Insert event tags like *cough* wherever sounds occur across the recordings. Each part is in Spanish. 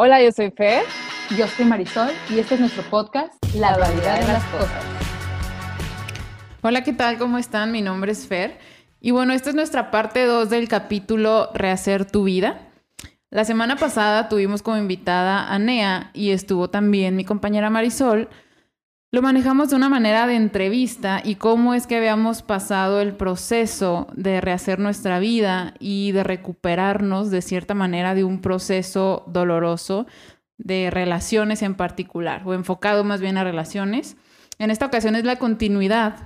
Hola, yo soy Fer. Yo soy Marisol y este es nuestro podcast, La Dualidad de las Cosas. Hola, ¿qué tal? ¿Cómo están? Mi nombre es Fer. Y bueno, esta es nuestra parte 2 del capítulo Rehacer tu vida. La semana pasada tuvimos como invitada a Nea y estuvo también mi compañera Marisol. Lo manejamos de una manera de entrevista y cómo es que habíamos pasado el proceso de rehacer nuestra vida y de recuperarnos de cierta manera de un proceso doloroso de relaciones en particular, o enfocado más bien a relaciones. En esta ocasión es la continuidad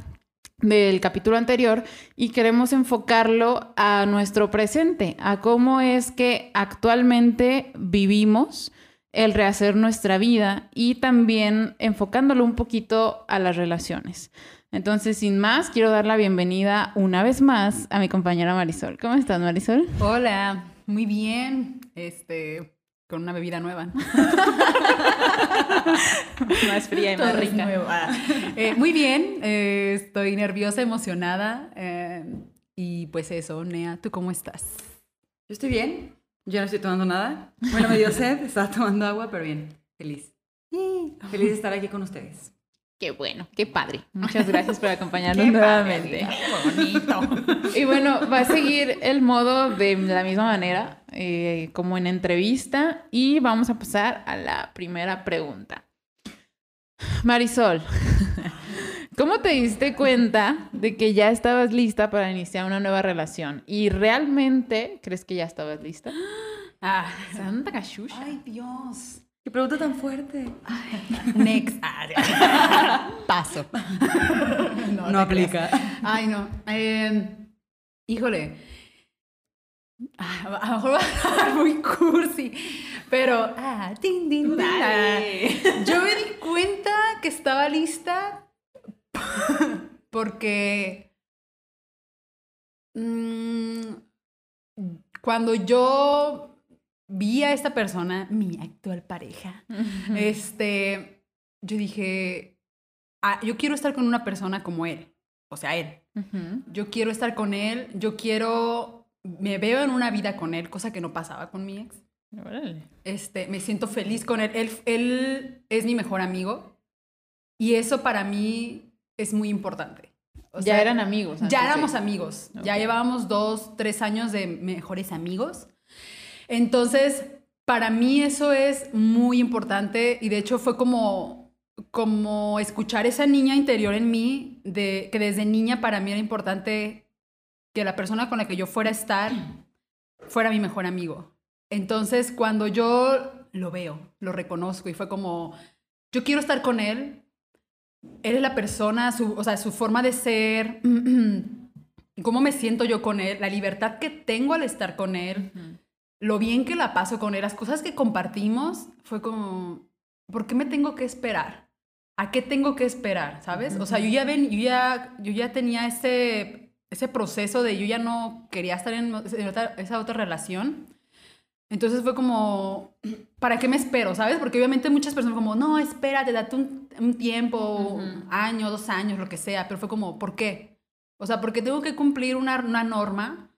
del capítulo anterior y queremos enfocarlo a nuestro presente, a cómo es que actualmente vivimos el rehacer nuestra vida y también enfocándolo un poquito a las relaciones. Entonces, sin más, quiero dar la bienvenida una vez más a mi compañera Marisol. ¿Cómo estás, Marisol? Hola, muy bien. Este, con una bebida nueva. *laughs* más fría y más rica. Eh, muy bien, eh, estoy nerviosa, emocionada. Eh, y pues eso, Nea, ¿tú cómo estás? Yo estoy bien. Yo no estoy tomando nada. Bueno, me dio *laughs* sed, estaba tomando agua, pero bien, feliz. Feliz de estar aquí con ustedes. Qué bueno, qué padre. Muchas gracias por acompañarnos *laughs* nuevamente. qué bonito. *laughs* y bueno, va a seguir el modo de la misma manera, eh, como en entrevista, y vamos a pasar a la primera pregunta. Marisol, ¿cómo te diste cuenta de que ya estabas lista para iniciar una nueva relación? ¿Y realmente crees que ya estabas lista? *gasps* Ah, Santa cachucha. ay, Dios. Qué pregunta tan fuerte. Next. *laughs* Paso. *laughs* No, te aplica. creas. Ay, no. Eh, híjole. Ah, A lo mejor va a sonar muy cursi, pero. Ah, ah. Yo me di cuenta que estaba lista *laughs* porque. mm, cuando yo vi a esta persona, mi actual pareja, este, yo dije, "Ah, yo quiero estar con una persona como él, o sea, él. Yo quiero estar con él, yo quiero, me veo en una vida con él, cosa que no pasaba con mi ex. Órale. Este, me siento feliz con él. Él, él es mi mejor amigo y eso para mí es muy importante. O ya sea, eran amigos. antes ya éramos amigos. Ya llevábamos dos, tres años de mejores amigos. Entonces, para mí eso es muy importante y de hecho fue como, como escuchar esa niña interior en mí, de, que desde niña para mí era importante que la persona con la que yo fuera a estar fuera mi mejor amigo. Entonces, cuando yo lo veo, lo reconozco y fue como, yo quiero estar con él, él es la persona, su, o sea, su forma de ser, *clears throat* cómo me siento yo con él, la libertad que tengo al estar con él, lo bien que la paso con él, las cosas que compartimos, fue como, ¿por qué me tengo que esperar? ¿A qué tengo que esperar? ¿Sabes? O sea, yo ya, ven, yo ya, yo ya tenía ese, ese proceso de yo ya no quería estar en, en otra- esa otra relación. Entonces fue como, ¿para qué me espero? ¿Sabes? Porque obviamente muchas personas como, no, espérate, date un, un tiempo, un año, dos años, lo que sea. Pero fue como, ¿por qué? O sea, porque tengo que cumplir una, una norma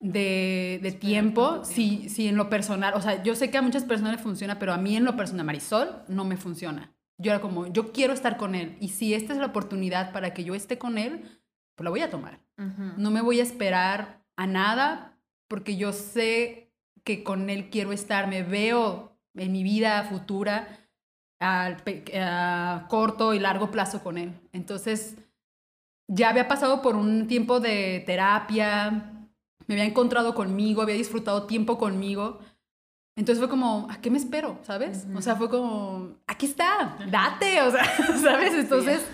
de, de tiempo, si, si en lo personal, o sea, yo sé que a muchas personas le funciona, pero a mí en lo personal, Marisol, no me funciona. Yo era como, yo quiero estar con él y si esta es la oportunidad para que yo esté con él, pues la voy a tomar. No me voy a esperar a nada porque yo sé que con él quiero estar, me veo en mi vida futura a, a corto y largo plazo con él. Entonces, ya había pasado por un tiempo de terapia, me había encontrado conmigo, había disfrutado tiempo conmigo. Entonces fue como, ¿a qué me espero? ¿Sabes? O sea, fue como, aquí está, date, o sea, *laughs* ¿sabes? Entonces,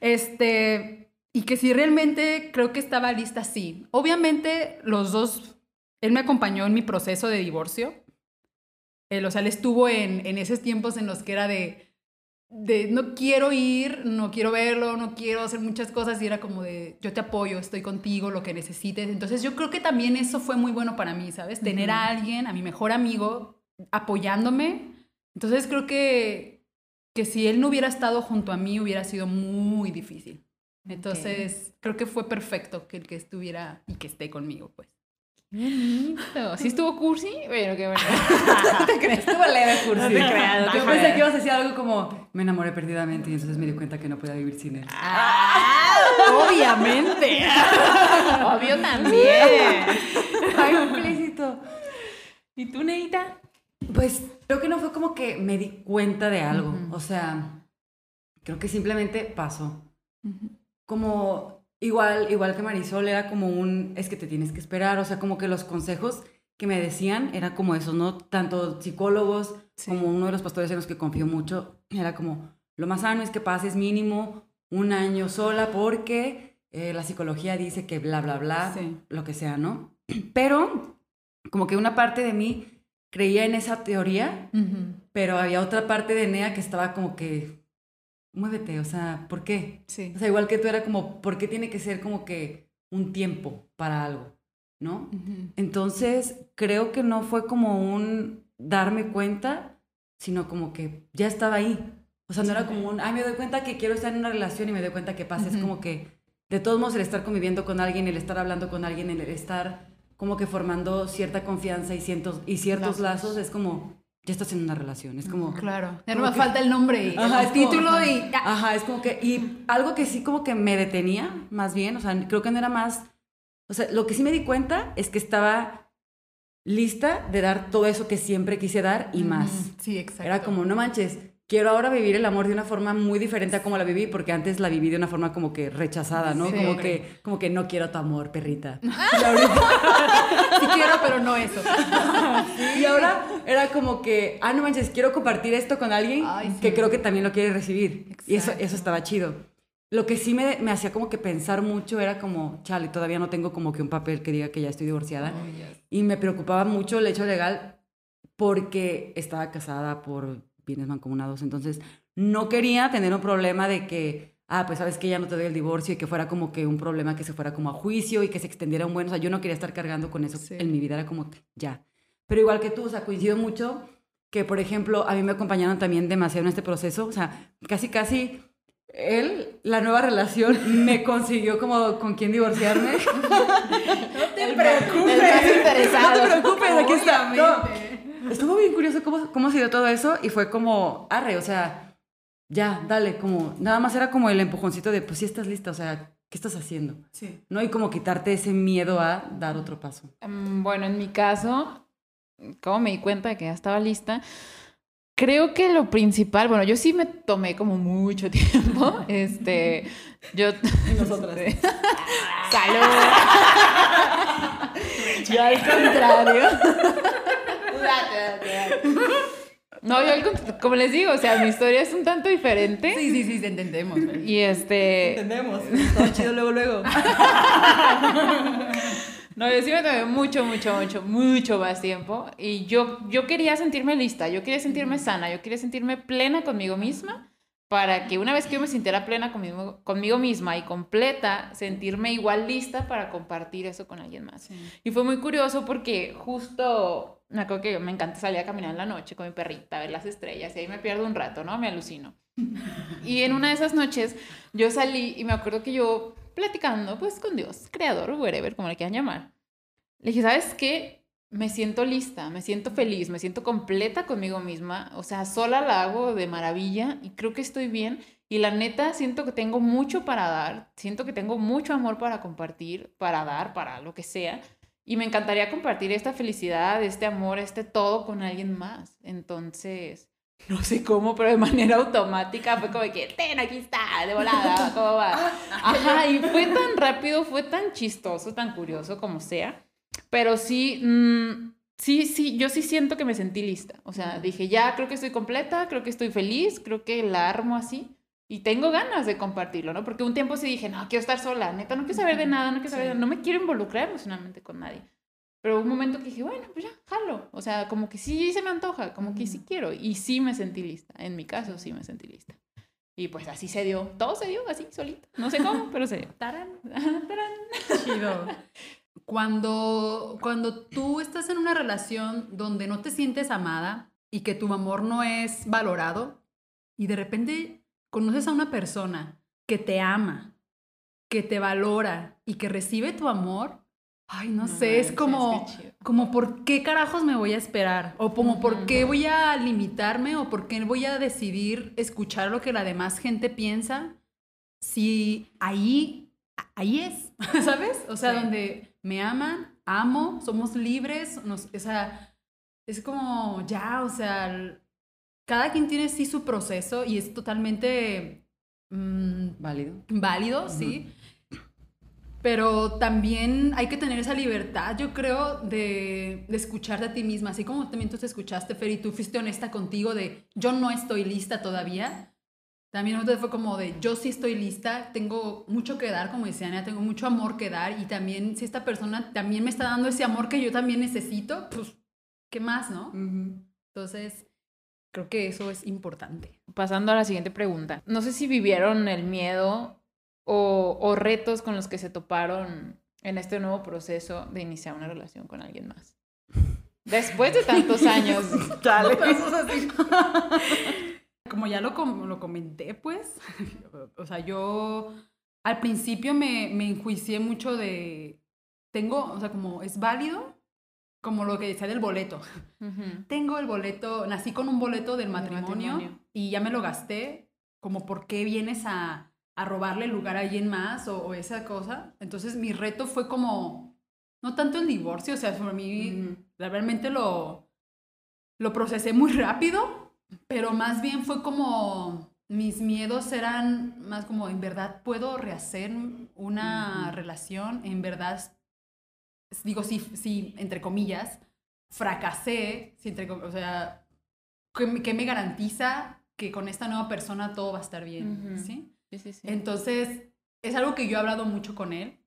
este, y que si realmente creo que estaba lista, sí. Obviamente los dos, él me acompañó en mi proceso de divorcio. Él, o sea, él estuvo en, en esos tiempos en los que era de, de no quiero ir, no quiero verlo, no quiero hacer muchas cosas y era como de yo te apoyo, estoy contigo, lo que necesites. Entonces yo creo que también eso fue muy bueno para mí, ¿sabes? Tener a alguien, a mi mejor amigo, apoyándome. Entonces creo que, que si él no hubiera estado junto a mí hubiera sido muy difícil. Entonces creo que fue perfecto que el que estuviera y que esté conmigo, pues. Bonito. ¿Sí estuvo cursi? Bueno, qué bueno. ¿Te crees? Estuvo leve cursi. No te creas, no te Yo pensé creas. que ibas a decir algo como, me enamoré perdidamente y entonces me di cuenta que no podía vivir sin él. Obviamente. *laughs* Obvio también. Ay, implícito. ¿Y tú, Neita? Pues creo que no fue como que me di cuenta de algo. O sea, creo que simplemente pasó. Como igual, igual que Marisol, era como un, es que te tienes que esperar. O sea, como que los consejos que me decían era como esos, ¿no? Tanto psicólogos Sí. como uno de los pastores en los que confío mucho, era como, lo más sano es que pases mínimo un año sola porque eh, la psicología dice que bla, bla, bla, Sí. lo que sea, ¿no? *clears throat* Pero como que una parte de mí creía en esa teoría, pero había otra parte de Nea que estaba como que, muévete, o sea, ¿por qué? Sí. O sea, igual que tú era como, ¿por qué tiene que ser como que un tiempo para algo? ¿No? Ujú. Entonces, creo que no fue como un darme cuenta, sino como que ya estaba ahí. O sea, no era como un, ay, me doy cuenta que quiero estar en una relación y me doy cuenta que pasa. Es Ujú. como que, de todos modos, el estar conviviendo con alguien, el estar hablando con alguien, el estar como que formando cierta confianza y, cientos, y ciertos lazos. Lazos. es como, ya estás en una relación. Es como, Claro. Ya no me falta el nombre y Ajá, el es título y ya. Ajá, es como que, y algo que sí como que me detenía, más bien, o sea, creo que no era más, o sea, lo que sí me di cuenta es que estaba lista de dar todo eso que siempre quise dar y más. Sí, exacto. Era como, no manches, quiero ahora vivir el amor de una forma muy diferente a como la viví, porque antes la viví de una forma como que rechazada, ¿no? Sí. Como que, como que no quiero tu amor, perrita. *laughs* Y ahorita- *laughs* Sí quiero, pero no eso. *laughs* Y ahora era como que, ah, no manches, quiero compartir esto con alguien Ay, sí. que creo que también lo quiere recibir. Y eso, Exacto. eso estaba chido. Lo que sí me, me hacía como que pensar mucho era como, chale, todavía no tengo como que un papel que diga que ya estoy divorciada. Y me preocupaba mucho el hecho legal porque estaba casada por bienes mancomunados. Entonces, no quería tener un problema de que, ah, pues sabes que ya no te doy el divorcio y que fuera como que un problema que se fuera como a juicio y que se extendiera un buen. O sea, yo no quería estar cargando con eso Sí. en mi vida. Era como que ya. Pero igual que tú, o sea, coincido mucho que, por ejemplo, a mí me acompañaron también demasiado en este proceso. O sea, casi, casi él, la nueva relación, *laughs* me consiguió como con quién divorciarme. *laughs* no te preocupes. *laughs* el. No te preocupes, aquí está. No. Estuvo bien curioso cómo, cómo se dio todo eso y fue como, arre, o sea, ya, dale, como, nada más era como el empujoncito de, pues sí estás lista, o sea, ¿qué estás haciendo? Sí. ¿No? Y como quitarte ese miedo a dar otro paso. Mm, Bueno, en mi caso, como me di cuenta de que ya estaba lista, creo que lo principal, bueno, yo sí me tomé como mucho *laughs* tiempo, este, yo... *laughs* nosotras. *laughs* ¡Salud! yo al contrario. No, yo como les digo, o sea, mi historia es un tanto diferente. Sí, sí, sí, te entendemos. Y este, Entendemos, todo chido luego, luego. *laughs* No, yo sí me tomé mucho, mucho, mucho, mucho más tiempo. Y yo, yo quería sentirme lista, yo quería sentirme sana, yo quería sentirme plena conmigo misma para que una vez que yo me sintiera plena conmigo, conmigo misma y completa, sentirme igual lista para compartir eso con alguien más. Y fue muy curioso porque justo, me acuerdo que me encanta salir a caminar en la noche con mi perrita, ver las estrellas y ahí me pierdo un rato, ¿no? Me alucino. *laughs* Y en una de esas noches yo salí y me acuerdo que yo platicando pues con Dios, creador, whatever, como le quieran llamar. Le dije, ¿sabes qué? Me siento lista, me siento feliz, me siento completa conmigo misma. O sea, sola la hago de maravilla y creo que estoy bien. Y la neta, siento que tengo mucho para dar, siento que tengo mucho amor para compartir, para dar, para lo que sea. Y me encantaría compartir esta felicidad, este amor, este todo con alguien más. Entonces, *laughs* no sé cómo, pero de manera automática fue como que, ten, aquí está, de volada, ¿cómo va? *laughs* Ajá, y fue tan rápido, fue tan chistoso, tan curioso como sea. Pero sí, mm, sí, sí, yo sí siento que me sentí lista. O sea, dije, ya creo que estoy completa, creo que estoy feliz, creo que la armo así. Y tengo ganas de compartirlo, ¿no? Porque un tiempo sí dije, no, quiero estar sola, neta, no quiero saber de nada, no quiero saber de Sí. no me quiero involucrar emocionalmente con nadie. Pero un momento que dije, bueno, pues ya, jalo. O sea, como que sí se me antoja, como que sí quiero. Y sí me sentí lista. En mi caso, sí me sentí lista. Y pues así se dio. Todo se dio así, solito. No sé cómo, pero se dio. Tarán, *laughs* tarán. *laughs* Chido. Cuando, cuando tú estás en una relación donde no te sientes amada y que tu amor no es valorado y de repente conoces a una persona que te ama, que te valora y que recibe tu amor, Ay, no, No sé, es como, como por qué carajos me voy a esperar, o como por qué voy a limitarme, o por qué voy a decidir escuchar lo que la demás gente piensa, si ahí, ahí es, *laughs* ¿sabes? O sea, Sí. donde me aman, amo, somos libres, nos, o sea, es como ya, o sea, cada quien tiene sí su proceso y es totalmente mm, Válido. válido, sí. Pero también hay que tener esa libertad, yo creo, de, de escucharte a ti misma. Así como también tú te escuchaste, Fer, y tú fuiste honesta contigo de yo no estoy lista todavía. También nosotros fue como de yo sí estoy lista, tengo mucho que dar, como decía Ana, tengo mucho amor que dar. Y también, si esta persona también me está dando ese amor que yo también necesito, pues, ¿qué más, no? Entonces, creo que eso es importante. Pasando a la siguiente pregunta. No sé si vivieron el miedo o, o retos con los que se toparon en este nuevo proceso de iniciar una relación con alguien más. Después de tantos *laughs* años. Chale. Como ya lo, com- lo comenté, pues, *laughs* o sea, yo al principio me, me enjuicié mucho de, tengo, o sea, como es válido, como lo que decía del boleto. Tengo el boleto, nací con un boleto del matrimonio, matrimonio. y ya me lo gasté, como por qué vienes a, a robarle el lugar a alguien más o, o esa cosa. Entonces mi reto fue como, no tanto el divorcio, o sea, para mí realmente lo, lo procesé muy rápido, pero más bien fue como mis miedos eran más como, en verdad puedo rehacer una relación, en verdad, digo, sí, sí, entre comillas, fracasé, sí, entre o sea, ¿qué, me- qué me garantiza que con esta nueva persona todo va a estar bien? Ujú. ¿Sí? Sí, sí, sí. Entonces, es algo que yo he hablado mucho con él.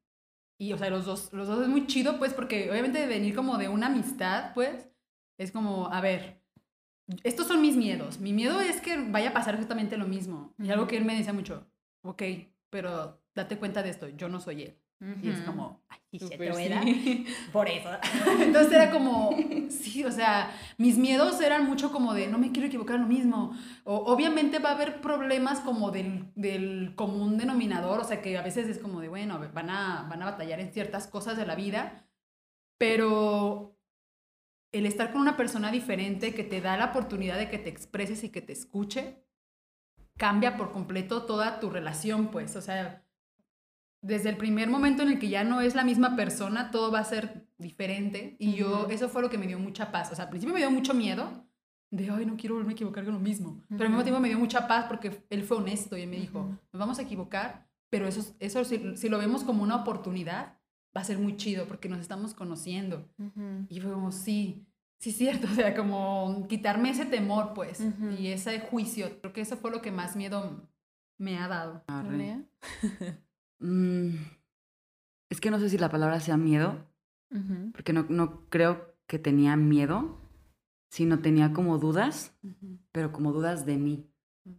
Y, o sea, los dos, los dos es muy chido, pues, porque obviamente de venir como de una amistad, pues, es como, a ver, estos son mis miedos. Mi miedo es que vaya a pasar exactamente lo mismo. Y algo que él me decía mucho, ok, pero date cuenta de esto, yo no soy él. Y es como, ay, era. sí. *laughs* Por eso. *laughs* Entonces era como, sí, o sea, mis miedos eran mucho como de, no me quiero equivocar lo mismo. O, obviamente va a haber problemas como del, del común denominador, o sea, que a veces es como de, bueno, van a, van a batallar en ciertas cosas de la vida, pero el estar con una persona diferente que te da la oportunidad de que te expreses y que te escuche, cambia por completo toda tu relación, pues, o sea, desde el primer momento en el que ya no es la misma persona, todo va a ser diferente. Y yo, eso fue lo que me dio mucha paz. O sea, al principio me dio mucho miedo de, ay, no quiero volverme a equivocar con lo mismo. Pero al mismo tiempo me dio mucha paz porque él fue honesto y él me dijo, nos vamos a equivocar, pero eso, eso si, si lo vemos como una oportunidad, va a ser muy chido porque nos estamos conociendo. Ujú. Y fue como, sí, sí es cierto. *laughs* O sea, como quitarme ese temor, pues, Ujú. y ese juicio. Creo que eso fue lo que más miedo me ha dado. *laughs* Mm, es que no sé si la palabra sea miedo, Ujú. porque no, no creo que tenía miedo, sino tenía como dudas, pero como dudas de mí.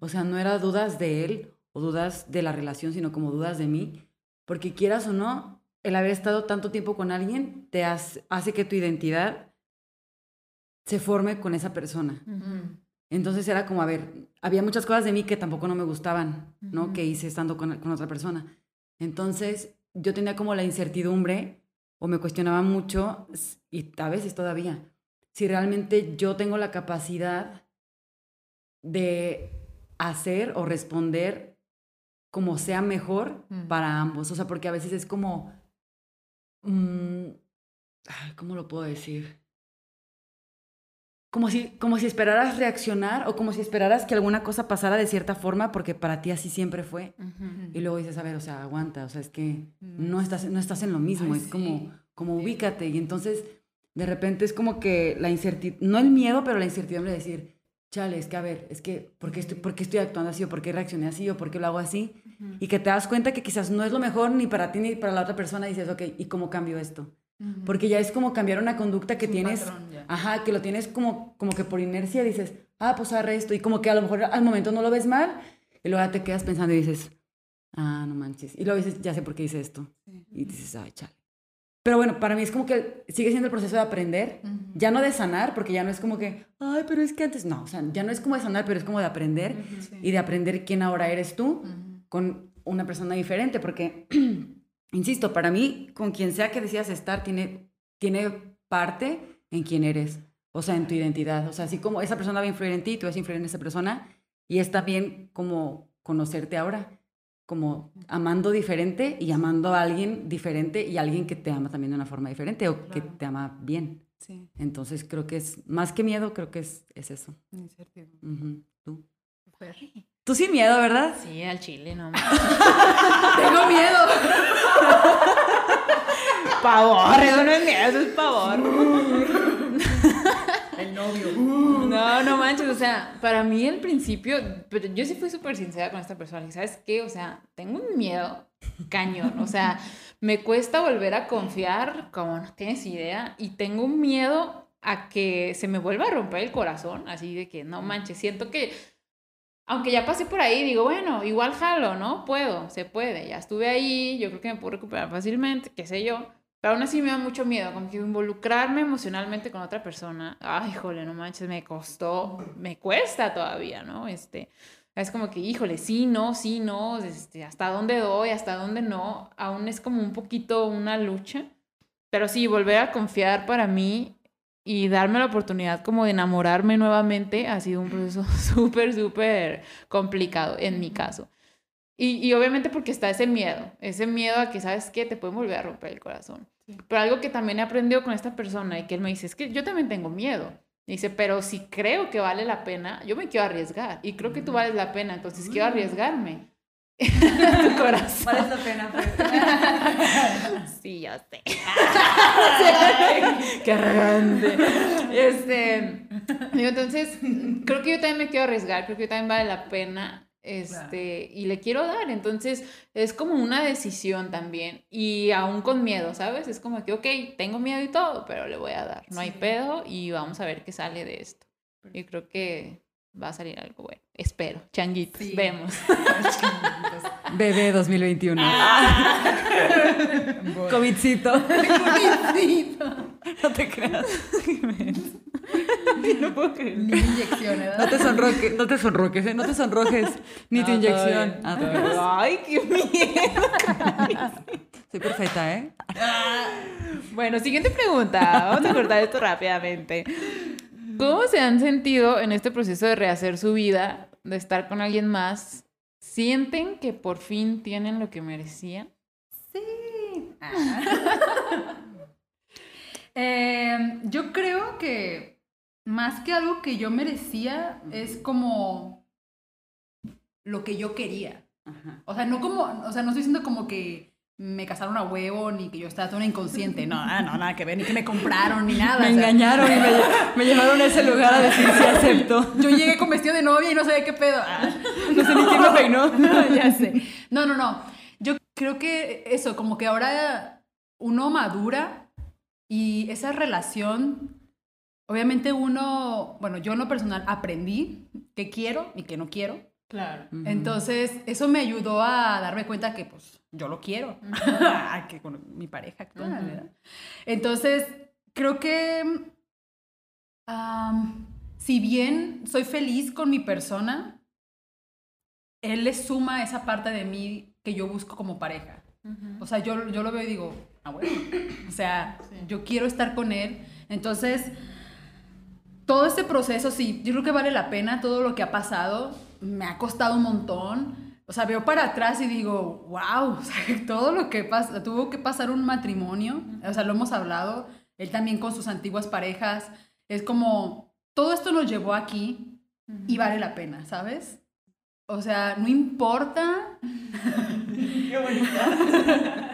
O sea, no era dudas de él o dudas de la relación, sino como dudas de mí. Porque quieras o no, el haber estado tanto tiempo con alguien te hace, hace que tu identidad se forme con esa persona. Entonces era como, a ver, había muchas cosas de mí que tampoco no me gustaban, ¿no? Que hice estando con, con otra persona. Entonces yo tenía como la incertidumbre o me cuestionaba mucho, y a veces todavía, si realmente yo tengo la capacidad de hacer o responder como sea mejor para ambos. O sea, porque a veces es como... mm, ¿Cómo lo puedo decir? Como si, como si esperaras reaccionar o como si esperaras que alguna cosa pasara de cierta forma porque para ti así siempre fue. Y luego dices, a ver, o sea, aguanta, o sea, es que Mm. no estás, no estás en lo mismo, Ay, es sí. como, como ubícate. Y entonces, de repente es como que la incertidumbre, no el miedo, pero la incertidumbre de decir, chale, es que a ver, es que, ¿por qué estoy, por qué estoy actuando así o por qué reaccioné así o por qué lo hago así? Y que te das cuenta que quizás no es lo mejor ni para ti ni para la otra persona y dices, ok, ¿y cómo cambio esto? Porque ya es como cambiar una conducta que un tienes, patrón ajá, que lo tienes como, como que por inercia dices, ah, pues arre esto, y como que a lo mejor al momento no lo ves mal, y luego ya te quedas pensando y dices, ah, no manches, y luego dices, ya sé por qué hice esto, y dices, ay, chale. Pero bueno, para mí es como que sigue siendo el proceso de aprender, ya no de sanar, porque ya no es como que, ay, pero es que antes, no, o sea, ya no es como de sanar, pero es como de aprender, Sí. y de aprender quién ahora eres tú con una persona diferente, porque *clears throat* insisto, para mí, con quien sea que decidas estar, tiene, tiene parte en quién eres, o sea, en tu identidad. O sea, así como esa persona va a influir en ti, tú vas a influir en esa persona, y es también como conocerte ahora, como amando diferente y amando a alguien diferente y alguien que te ama también de una forma diferente o que te ama bien. Sí. Entonces creo que es, más que miedo, creo que es, es eso. Incertidumbre. Tú. Super. Tú sin miedo, ¿verdad? Sí, al chile, no. *laughs* Tengo miedo. pavor, eso no es miedo, eso es pavor. Novio. No, no manches, o sea, para mí al principio, pero yo sí fui súper sincera con esta persona, y ¿sabes qué? O sea, tengo un miedo cañón, o sea, me cuesta volver a confiar, como no tienes idea, y tengo un miedo a que se me vuelva a romper el corazón, así de que no manches, siento que, aunque ya pasé por ahí, digo, bueno, igual jalo, ¿no? Puedo, se puede, ya estuve ahí, yo creo que me puedo recuperar fácilmente, qué sé yo, pero aún así me da mucho miedo, como que involucrarme emocionalmente con otra persona. Ay, híjole, no manches, me costó, me cuesta todavía, ¿no? Este, es como que, híjole, sí, no, sí, no, este, hasta dónde doy, hasta dónde no. Aún es como un poquito una lucha. Pero sí, volver a confiar para mí y darme la oportunidad como de enamorarme nuevamente ha sido un proceso *laughs* súper, súper complicado en mi caso. Y, y obviamente porque está ese miedo, ese miedo a que, ¿sabes qué? Te pueden volver a romper el corazón. Pero algo que también he aprendido con esta persona y que él me dice, es que yo también tengo miedo. Dice, pero si creo que vale la pena, yo me quiero arriesgar. Y creo que tú vales la pena, entonces quiero arriesgarme. *laughs* *laughs* tu corazón. Vale la pena, pues. *laughs* Sí, ya sé. Qué arrogante. Este, digo, entonces, creo que yo también me quiero arriesgar, creo que yo también vale la pena. Este, y le quiero dar. Entonces, es como una decisión también. Y aún con miedo, ¿sabes? Es como que, ok, tengo miedo y todo, pero le voy a dar. No hay pedo y vamos a ver qué sale de esto. Y creo que va a salir algo bueno. Espero. Changuitos. Sí. Vemos. *laughs* Bebé 2021. *laughs* Covidcito. No te creas. no puedo creer. Ni inyección, No ¿verdad? te sonroques, no te sonroques, ¿eh? no te sonrojes. Ni tu No, inyección. Ah, te. Ay, qué miedo. Soy perfecta, ¿eh? Bueno, siguiente pregunta. Vamos a cortar esto rápidamente. ¿Cómo se han sentido en este proceso de rehacer su vida, de estar con alguien más? ¿Sienten que por fin tienen lo que merecían? Sí. Eh, *laughs* yo creo que más que algo que yo merecía, es como lo que yo quería. Ajá. O sea, no como, o sea, no estoy diciendo como que me casaron a huevo, ni que yo estaba toda inconsciente. No, ah, no, nada que ver, ni que me compraron, ni *laughs* nada. Me o sea, engañaron y me, lle- me llevaron a ese lugar a decir si acepto. *laughs* Yo llegué con vestido de novia y no sabía qué pedo. Ah. *laughs* No sé ni quién me peinó. ya sé. No, no, no. Yo creo que eso, como que ahora uno madura y esa relación, obviamente uno, bueno, yo en lo personal aprendí qué quiero y qué no quiero. Claro. Entonces, eso me ayudó a darme cuenta que, pues, yo lo quiero. Ah, *laughs* que con mi pareja actual, Ujú. ¿verdad? Entonces, creo que, si bien soy feliz con mi persona, él le suma esa parte de mí que yo busco como pareja. O sea, yo, yo lo veo y digo, ah, bueno. O sea, Sí. yo quiero estar con él. Entonces, todo este proceso, sí, yo creo que vale la pena todo lo que ha pasado. Me ha costado un montón. O sea, veo para atrás y digo, wow, o sea, *laughs* todo lo que pasa, tuvo que pasar un matrimonio. O sea, lo hemos hablado. Él también con sus antiguas parejas. Es como, todo esto nos llevó aquí y vale la pena, ¿sabes? O sea, no importa. *laughs* Qué bonita.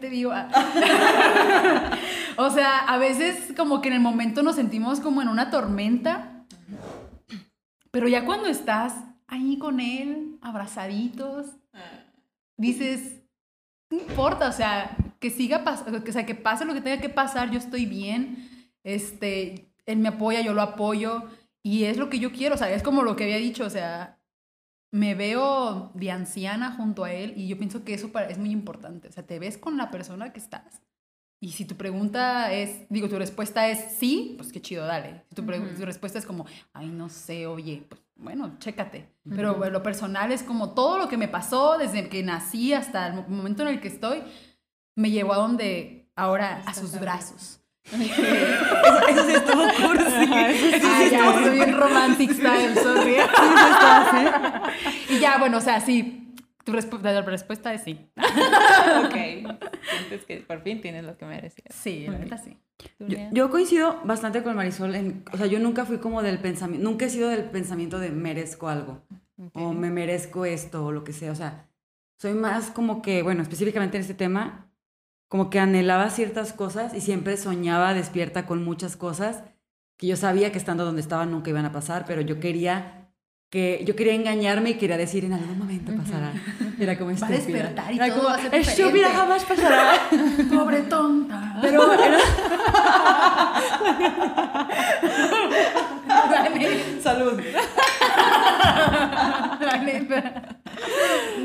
Te digo. ah. *laughs* o sea, a veces como que en el momento nos sentimos como en una tormenta, pero ya cuando estás ahí con él, abrazaditos, dices, no importa, o sea, que siga pasando, o sea, que pase lo que tenga que pasar, yo estoy bien, este, él me apoya, yo lo apoyo, y es lo que yo quiero, o sea, es como lo que había dicho, o sea, me veo de anciana junto a él y yo pienso que eso es muy importante. O sea, te ves con la persona que estás Y si tu pregunta es, digo, tu respuesta es sí, pues qué chido, dale. Si tu, pre- Ujú. tu respuesta es como, ay, no sé, oye, pues bueno, chécate. Pero bueno, lo personal es como todo lo que me pasó desde que nací hasta el mo- momento en el que estoy, me llevó a donde ahora, a sus brazos. *laughs* Eso, *laughs* eso sí estuvo cursi. Ay, ya, estoy bien romantic style, sorry. y ya, bueno, o sea, sí, tu respu- la respuesta es sí. *laughs* ok. Sientes que por fin tienes lo que merecías. Sí, la neta sí. ¿Tú, Yo, coincido bastante con Marisol. En, o sea, yo nunca fui como del pensamiento, nunca he sido del pensamiento de merezco algo o me merezco esto o lo que sea. O sea, soy más como que, bueno, específicamente en este tema, como que anhelaba ciertas cosas y siempre soñaba despierta con muchas cosas que yo sabía que estando donde estaba nunca iban a pasar, pero yo quería que yo quería engañarme y quería decir en algún momento pasará. Era como Va a estúpida. despertar y Era todo como, va a ser estúpida diferente". jamás pasará. *laughs* Pobre tonta. Pero era *laughs* salud.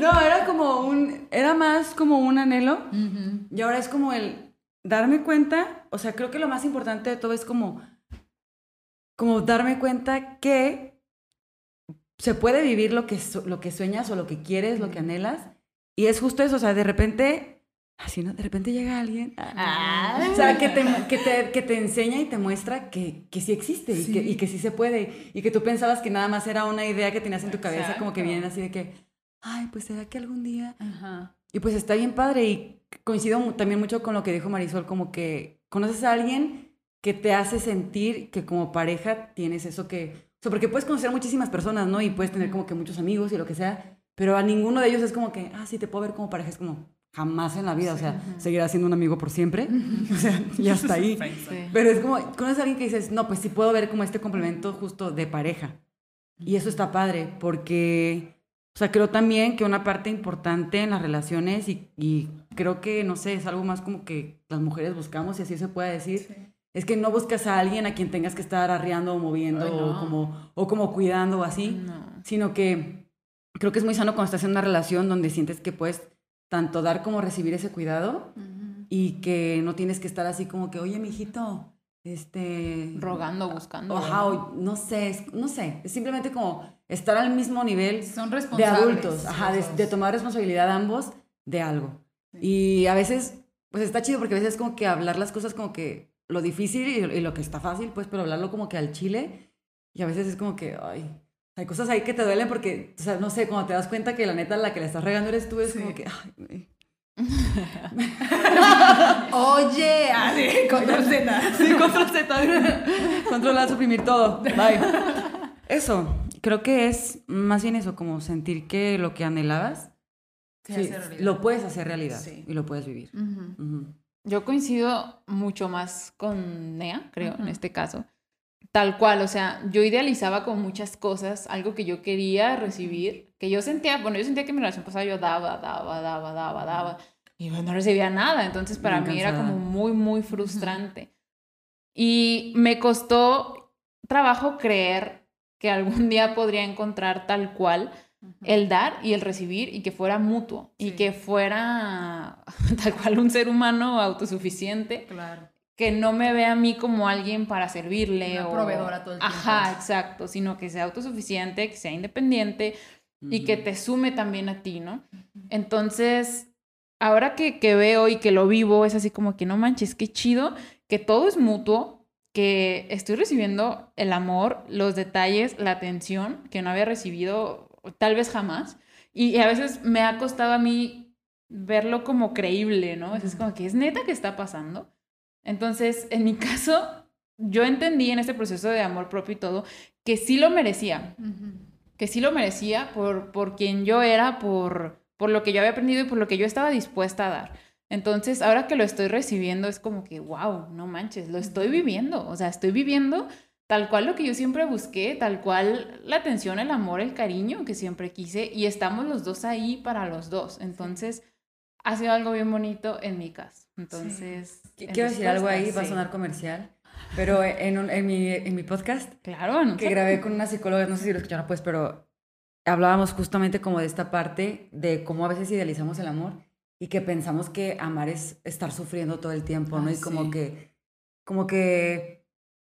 No, era como un, era más como un anhelo y ahora es como el darme cuenta, o sea, creo que lo más importante de todo es como, como darme cuenta que se puede vivir lo que, lo que sueñas o lo que quieres, lo que anhelas y es justo eso, o sea, de repente, así, ¿no? De repente llega alguien. Ah. O sea, que te, que te, que te enseña y te muestra que, que sí existe y, que, Sí. y que sí se puede. Y que tú pensabas que nada más era una idea que tenías en tu cabeza, como que vienen así de que, ay, pues será que algún día. Ajá. Y pues está bien padre y coincido también mucho con lo que dijo Marisol, como que conoces a alguien que te hace sentir que como pareja tienes eso que... O sea, porque puedes conocer a muchísimas personas, ¿no? Y puedes tener como que muchos amigos y lo que sea, pero a ninguno de ellos es como que, ah, sí, te puedo ver como pareja, es como jamás en la vida, o sea, seguirás siendo un amigo por siempre, *laughs* o sea, ya *laughs* está ahí. Sí. Pero es como, conoces a alguien que dices, no, pues sí puedo ver como este complemento justo de pareja. Y eso está padre, porque, o sea, creo también que una parte importante en las relaciones, y, y creo que, no sé, es algo más como que las mujeres buscamos, si así se puede decir, es que no buscas a alguien a quien tengas que estar arreando o moviendo Ay, no. o, como, o como cuidando o así, No. sino que creo que es muy sano cuando estás en una relación donde sientes que puedes tanto dar como recibir ese cuidado y que no tienes que estar así como que, oye, mijito, este... Rogando, buscando. Ajá, o no sé, no sé, es simplemente como estar al mismo nivel Son de responsables. adultos, ajá, de, de tomar responsabilidad ambos de algo. Y a veces, pues está chido porque a veces es como que hablar las cosas como que lo difícil y, y lo que está fácil, pues, pero hablarlo como que al chile. Y a veces es como que, ay, hay cosas ahí que te duelen porque, o sea, no sé, cuando te das cuenta que la neta la que le estás regando eres tú, es Sí. como que, ay. *laughs* Oye, Ale, control Z. Sí, control Z. *laughs* Control A, suprimir todo. Bye. Eso, creo que es más bien eso, como sentir que lo que anhelabas, sí, lo puedes hacer realidad Sí. y lo puedes vivir. Ujú. Ujú. Yo coincido mucho más con Nea, creo, en este caso. Tal cual, o sea, yo idealizaba con muchas cosas, algo que yo quería recibir, que yo sentía, bueno, yo sentía que en mi relación pasada yo daba, daba, daba, daba, daba, y pues no recibía nada, entonces para mí era como muy, muy frustrante. Y me costó trabajo creer que algún *laughs* día podría encontrar tal cual el dar y el recibir y que fuera mutuo y que fuera *laughs* tal cual un ser humano autosuficiente Claro. que no me vea a mí como alguien para servirle Una o proveedora todo el tiempo. Ajá, exacto, sino que sea autosuficiente, que sea independiente y que te sume también a ti, ¿no? Entonces, ahora que, que veo y que lo vivo, es así como que no manches, qué chido, que todo es mutuo, que estoy recibiendo el amor, los detalles, la atención que no había recibido tal vez jamás. Y a veces me ha costado a mí verlo como creíble, ¿no? Es como que es neta que está pasando. Entonces, en mi *laughs* caso, yo entendí en este proceso de amor propio y todo que sí lo merecía, que sí lo merecía por, por quien yo era, por, por lo que yo había aprendido y por lo que yo estaba dispuesta a dar. Entonces, ahora que lo estoy recibiendo, es como que, wow, no manches, lo estoy viviendo. O sea, estoy viviendo tal cual lo que yo siempre busqué, tal cual la atención, el amor, el cariño que siempre quise y estamos los dos ahí para los dos. Entonces, ha sido algo bien bonito en mi caso. Entonces, en Quiero decir algo ahí, respuesta, va a sí. sonar comercial, pero en, un- en, mi, en mi podcast Claro, no que sé. grabé con una psicóloga, no sé si lo escucharon pues, pero hablábamos justamente como de esta parte de cómo a veces idealizamos el amor y que pensamos que amar es estar sufriendo todo el tiempo, ¿no? Ah, y como sí. que, como que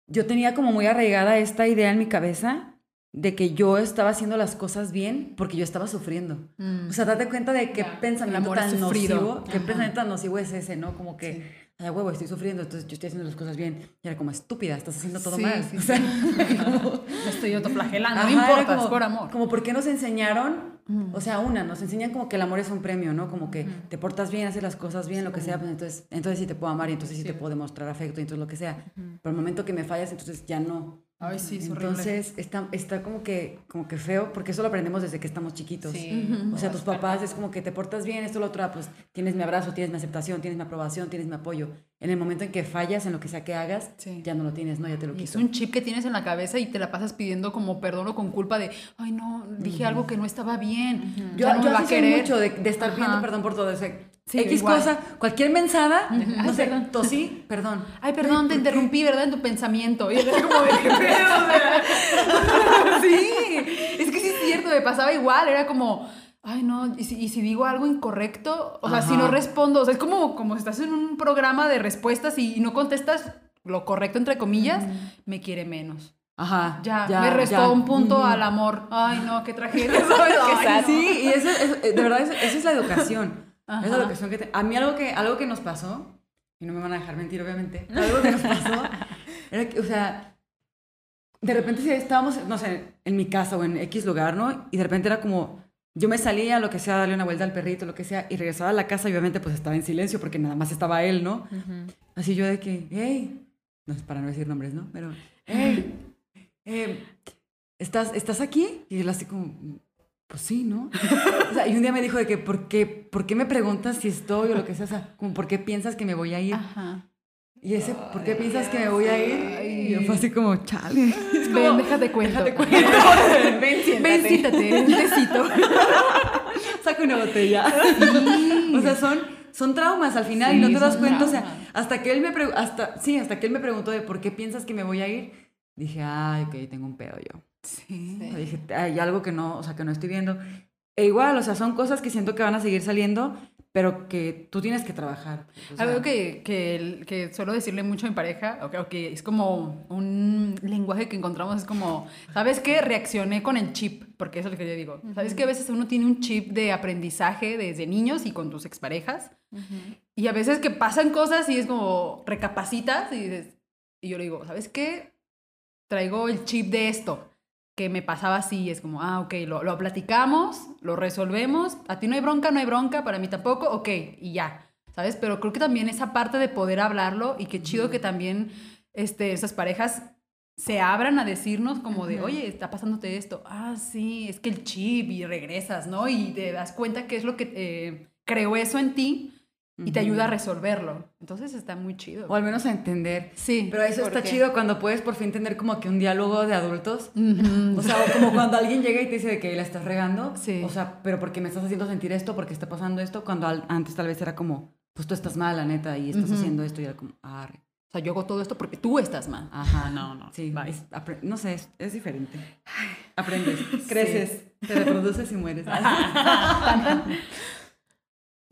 yo tenía como muy arraigada esta idea en mi cabeza de que yo estaba haciendo las cosas bien porque yo estaba sufriendo. Mm. O sea, date cuenta de qué Ya, pensamiento tan sufrido. nocivo, qué Ajá. pensamiento tan nocivo es ese, ¿no? Como que, ay, huevo, estoy sufriendo, entonces yo estoy haciendo las cosas bien. Y era como, estúpida, estás haciendo todo Sí, mal. sí, o sea, *laughs* como- *laughs* Me estoy autoflagelando, no importa, como- es por amor. Como por qué nos enseñaron. O sea, una, nos enseñan como que el amor es un premio, ¿no? Como que te portas bien, haces las cosas bien, lo que sea, pues entonces, entonces sí te puedo amar y entonces sí, te puedo demostrar afecto y entonces lo que sea. Pero el momento que me fallas, entonces ya no. Ay, sí, es. Entonces está, está como, que, como que feo, porque eso lo aprendemos desde que estamos chiquitos. Sí. O sea, tus papás es como que te portas bien, esto, lo otro, ah, pues tienes mi abrazo, tienes mi aceptación, tienes mi aprobación, tienes mi apoyo. En el momento en que fallas en lo que sea que hagas, Sí. ya no lo tienes, ¿no? Ya te lo Y es quito. un chip que tienes en la cabeza y te la pasas pidiendo como perdón o con culpa de, ay no, dije algo que no estaba bien. Yo, ya no yo me va a querer. mucho de, de estar pidiendo Ajá. perdón por todo. O sea, Sí, X igual. cosa, cualquier mensada, Ujú. no Ay, sé, tosí, perdón. Ay, perdón, te interrumpí, ¿verdad? En tu pensamiento. Y era como de *laughs* qué pedo, o sea. *laughs* Sí, es que sí es cierto, me pasaba igual, era como, ay, no, y si, y si digo algo incorrecto, o sea, si Ajá. no respondo, o sea, es como, como si estás en un programa de respuestas y, no contestas lo correcto, entre comillas, me quiere menos. Ajá. Ya, me restó ya. un punto al amor. Ay, no, qué tragedia. ¿sabes? *laughs* Ay, no. Sí, y eso, eso- de verdad, eso, eso es la educación. Ajá. Es la educación que te- A mí algo que, algo que nos pasó, y no me van a dejar mentir, obviamente, *laughs* algo que nos pasó, era que, o sea, de repente si estábamos, no sé, en mi casa o en X lugar, ¿no? Y de repente era como, yo me salía, lo que sea, darle una vuelta al perrito, lo que sea, y regresaba a la casa y obviamente pues estaba en silencio porque nada más estaba él, ¿no? Ujú. Así yo de que, hey, no es para no decir nombres, ¿no? Pero, hey, eh, ¿estás, ¿estás aquí? Y él así como, pues sí, ¿no? *laughs* O sea, y un día me dijo de que, ¿por qué, ¿por qué me preguntas si estoy o lo que sea? O sea, como, ¿por qué piensas que me voy a ir? Ajá. Y ese, ¿por qué piensas que me voy a ir? Y yo fue así como, chale. *laughs* Es como, Ven, déjate cuento. déjate *laughs* cuento. Ven, siéntate. Ven, siéntate, un tecito. Saca una botella. O sea, son, son traumas al final y no te das cuenta. O sea, hasta que él me hasta sí, hasta que él me preguntó de por qué piensas que me voy a ir, dije, ay, ok, tengo un pedo yo. Sí. O sea, dije, hay algo que no, o sea, que no estoy viendo. E igual, o sea, son cosas que siento que van a seguir saliendo, pero que tú tienes que trabajar. O sea, Algo que, que, que suelo decirle mucho a mi pareja, o que, o que es como un lenguaje que encontramos, es como, ¿sabes qué? Reaccioné con el chip, porque eso es lo que yo digo. ¿Sabes que a veces uno tiene un chip de aprendizaje desde niños y con tus exparejas? Y a veces que pasan cosas y es como recapacitas y dices, y yo le digo, ¿sabes qué? Traigo el chip de esto, que me pasaba así, es como, ah, ok, lo, lo platicamos, lo resolvemos, a ti no hay bronca, no hay bronca, para mí tampoco, ok, y ya, ¿sabes? Pero creo que también esa parte de poder hablarlo y qué chido que también este, esas parejas se abran a decirnos como de, oye, está pasándote esto, ah, sí, es que el chip y regresas, ¿no? Y te das cuenta qué es lo que eh, creó eso en ti y te ayuda a resolverlo. Entonces está muy chido. O al menos a entender. Sí. Pero eso ¿Por está qué? chido cuando puedes por fin tener como que un diálogo de adultos. Ujú. *laughs* O sea, o como cuando alguien llega y te dice de que la estás regando. Sí. O sea, pero porque me estás haciendo sentir esto, porque está pasando esto, cuando al- antes tal vez era como, pues tú estás mal, la neta, y estás Ujú. haciendo esto, y era como, ah, re- O sea, yo hago todo esto porque tú estás mal. ajá. No, *laughs* no, Sí, es- no sé, es, es diferente. Aprendes, *laughs* creces, te reproduces y mueres.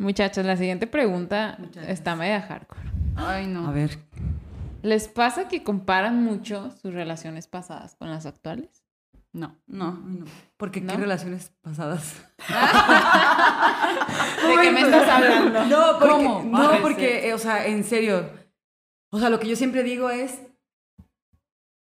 Muchachos, la siguiente pregunta Muchachos. está media hardcore. Ay, no. A ver, ¿Les pasa que comparan mucho sus relaciones pasadas con las actuales? No. no, no. Porque ¿No? qué relaciones pasadas. *laughs* ¿De qué me estás hablando? No, porque, ¿Cómo? no, porque, eh, o sea, en serio. O sea, lo que yo siempre digo es,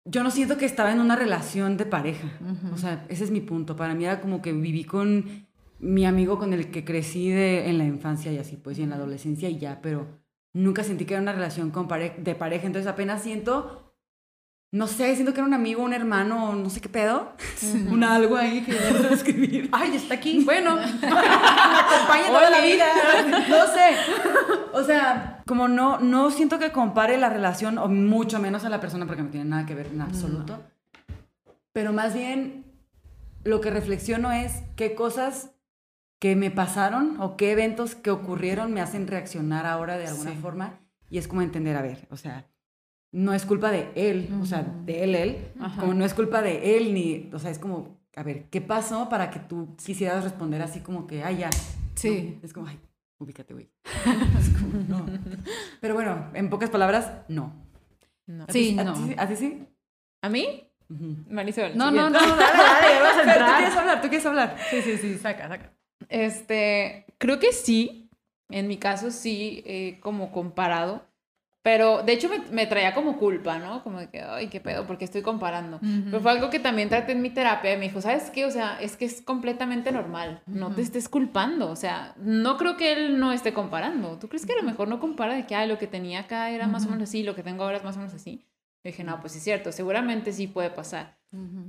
yo no siento que estaba en una relación de pareja. O sea, ese es mi punto. Para mí era como que viví con mi amigo con el que crecí de, en la infancia y así, pues, y en la adolescencia y ya, pero nunca sentí que era una relación con pare- de pareja. Entonces apenas siento, no sé, siento que era un amigo, un hermano, no sé qué pedo. *laughs* un algo ahí que describir. *laughs* Ay, está aquí. Bueno, *laughs* me acompaña toda la vida. No sé. O sea, como no, no siento que compare la relación, o mucho menos a la persona, porque no tiene nada que ver en absoluto. Pero más bien, lo que reflexiono es qué cosas que me pasaron o qué eventos que ocurrieron me hacen reaccionar ahora de alguna Sí. forma. Y es como entender, a ver, o sea, no es culpa de él, o sea, de él, él, como no es culpa de él, ni, o sea, es como, a ver, ¿qué pasó para que tú quisieras responder así como que, ay, ya? Sí. ¿no? Es como, ay, ubícate, güey. *laughs* Es como, no. Pero bueno, en pocas palabras, no. No. ¿A Sí, no. ti- ¿A ti sí? ¿A mí? Ujú. Marisol. No, no, no, dale, dale, ya vas a *laughs* Pero tú quieres hablar, tú quieres hablar. Sí, sí, sí, saca, saca. Este, creo que sí. En mi caso sí, eh, como comparado. Pero de hecho me, me traía como culpa, ¿no? Como de que, ay, qué pedo, porque estoy comparando. Pero fue algo que también traté en mi terapia y me dijo, ¿sabes qué? O sea, es que es completamente normal. No te estés culpando. O sea, no creo que él no esté comparando. ¿Tú crees que a lo mejor no compara de que, ay, lo que tenía acá era más o menos así, lo que tengo ahora es más o menos así? Yo dije, no, pues sí es cierto, seguramente sí puede pasar.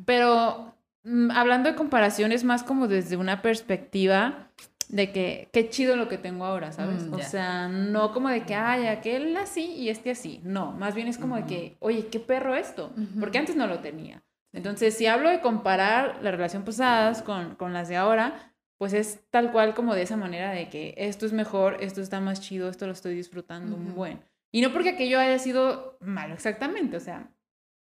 Pero hablando de comparación es más como desde una perspectiva de que qué chido lo que tengo ahora, ¿sabes? Mm, o sea, no como de que, ay, aquel así y este así. No, más bien es como de que, oye, qué perro esto, porque antes no lo tenía. Entonces, si hablo de comparar las relaciones pasadas con, con las de ahora, pues es tal cual como de esa manera de que esto es mejor, esto está más chido, esto lo estoy disfrutando un Ujú. buen. Y no porque aquello haya sido malo exactamente, o sea,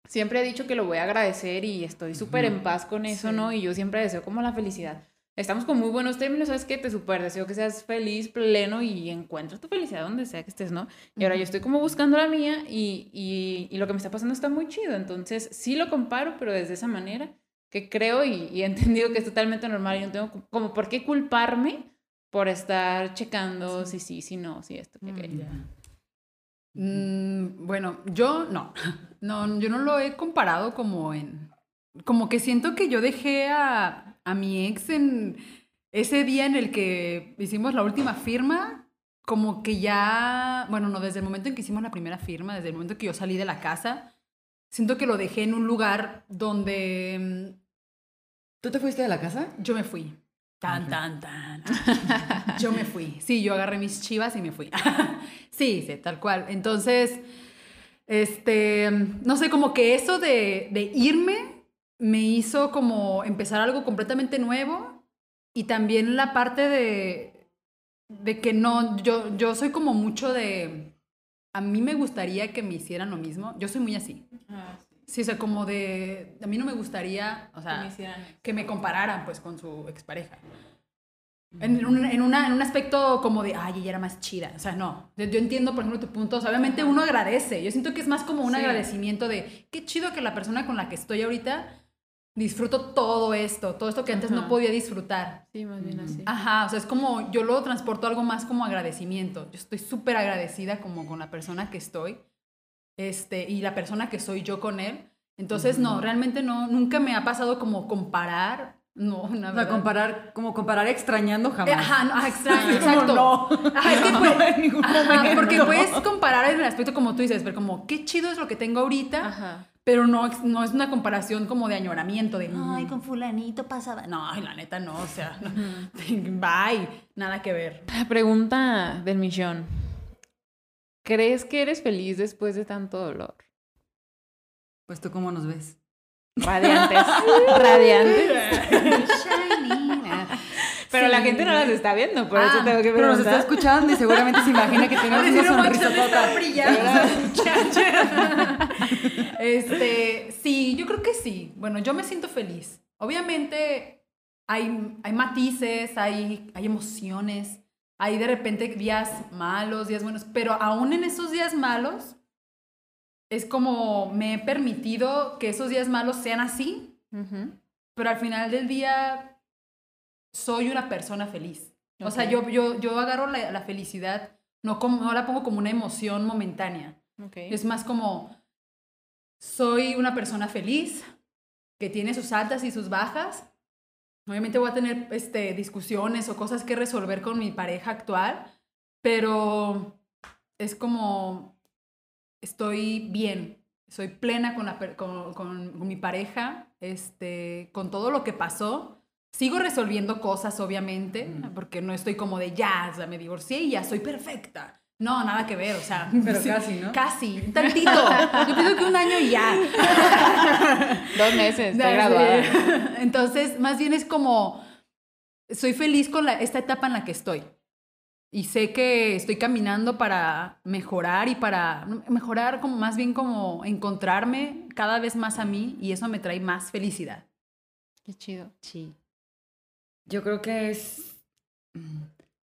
siempre he dicho que lo voy a agradecer y estoy súper en paz con eso, Sí. ¿no? Y yo siempre deseo como la felicidad. Estamos con muy buenos términos, ¿sabes qué? Te súper deseo que seas feliz, pleno y encuentres tu felicidad donde sea que estés, ¿no? Y ahora yo estoy como buscando la mía y, y, y lo que me está pasando está muy chido. Entonces, sí lo comparo, pero desde esa manera que creo y, y he entendido que es totalmente normal y no tengo como- por qué culparme por estar checando si sí, si no, si esto, que Mm, aquello. Mm, bueno, yo no. No, yo no lo he comparado como en. Como que siento que yo dejé a, a mi ex en ese día en el que hicimos la última firma. Como que ya. Bueno, no, desde el momento en que hicimos la primera firma, desde el momento en que yo salí de la casa, siento que lo dejé en un lugar donde mm, ¿Tú te fuiste de la casa? yo me fui. Tan, tan, tan. *laughs* Yo me fui. Sí, yo agarré mis chivas y me fui. *laughs* Sí, sí, tal cual. Entonces, este, no sé, como que eso de, de irme me hizo como empezar algo completamente nuevo y también la parte de, de que no, yo, yo soy como mucho de, a mí me gustaría que me hicieran lo mismo. Yo soy muy así. Sí, o sea, como de, a mí no me gustaría, o sea, que me compararan pues con su expareja. En un, en, una, en un aspecto como de, ay, ella era más chida. O sea, no. Yo entiendo, por ejemplo, tu punto. O sea, obviamente uno agradece. Yo siento que es más como un Sí. agradecimiento de, qué chido que la persona con la que estoy ahorita disfruto todo esto, todo esto que antes no podía disfrutar. Sí, más bien así. Ajá, o sea, es como, yo lo transporto algo más como agradecimiento. Yo estoy súper agradecida como con la persona que estoy, este, y la persona que soy yo con él. Entonces, no, realmente no, nunca me ha pasado como comparar, no, *laughs* la O sea, comparar, como comparar extrañando Eh, jamás. Ajá, no, ajá, *laughs* exacto, Como exacto. no. Ajá, es que *laughs* No, pues- en ningún ajá, momento. porque puedes comparar en el aspecto como tú dices, pero como, qué chido es lo que tengo ahorita, Ajá. pero no, es- no es una comparación como de añoramiento, de, ay, con fulanito pasaba. No, ay, la neta no, o sea, no. bye, nada que ver. La pregunta del millón. ¿Crees que eres feliz después de tanto dolor? Pues tú cómo nos ves. Radiantes. *laughs* Radiantes. *laughs* Pero la gente no las está viendo, por Ah, eso tengo que Pero nos está preguntar. escuchando y seguramente se imagina que tenemos *laughs* una sonrisa total. Este, sí, yo creo que sí. Bueno, yo me siento feliz. Obviamente hay, hay matices, hay, hay emociones, hay de repente días malos, días buenos, pero aún en esos días malos es como me he permitido que esos días malos sean así, pero al final del día soy una persona feliz. O sea, yo, yo, yo agarro la, la felicidad, no, como, no la pongo como una emoción momentánea. Es más como, soy una persona feliz, que tiene sus altas y sus bajas. Obviamente voy a tener este, discusiones o cosas que resolver con mi pareja actual, pero es como, estoy bien, soy plena con, la con, con- con mi pareja, este, con todo lo que pasó. Sigo resolviendo cosas, obviamente, porque no estoy como de ya, sea, me divorcié y ya soy perfecta. No, nada que ver, o sea. *laughs* Pero sí, casi, ¿no? Casi, un tantito. Yo pienso que un año y ya. *laughs* Dos meses, estoy Ya, graduada. *laughs* Entonces, más bien es como, soy feliz con la- esta etapa en la que estoy. Y sé que estoy caminando para mejorar y para mejorar como más bien como encontrarme cada vez más a mí y eso me trae más felicidad. Qué chido. Sí. Yo creo que es mm,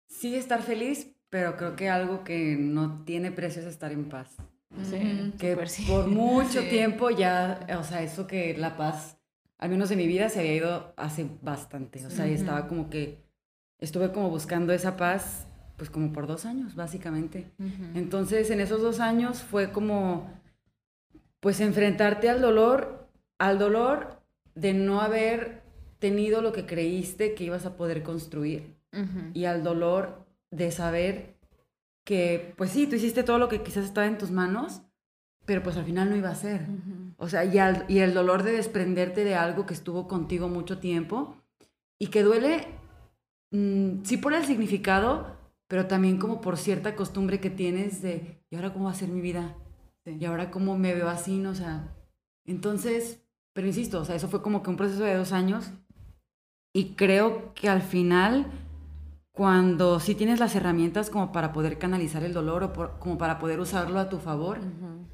sí estar feliz, pero creo que algo que no tiene precio es estar en paz. Sí, Que sí. por mucho Sí. tiempo ya, o sea, eso que la paz, al menos en mi vida, se había ido hace bastante. O sea, y estaba como que, estuve como buscando esa paz, pues como por dos años, básicamente. Entonces, en esos dos años fue como, pues, enfrentarte al dolor, al dolor de no haber tenido lo que creíste que ibas a poder construir y al dolor de saber que, pues sí, tú hiciste todo lo que quizás estaba en tus manos, pero pues al final no iba a ser. O sea, y, al- y el dolor de desprenderte de algo que estuvo contigo mucho tiempo y que duele, mm, sí por el significado, pero también como por cierta costumbre que tienes de, ¿y ahora cómo va a ser mi vida? Sí. ¿Y ahora cómo me veo así? ¿no? O sea, entonces, pero insisto, o sea, eso fue como que un proceso de dos años y creo que al final, cuando sí tienes las herramientas como para poder canalizar el dolor o por- como para poder usarlo a tu favor,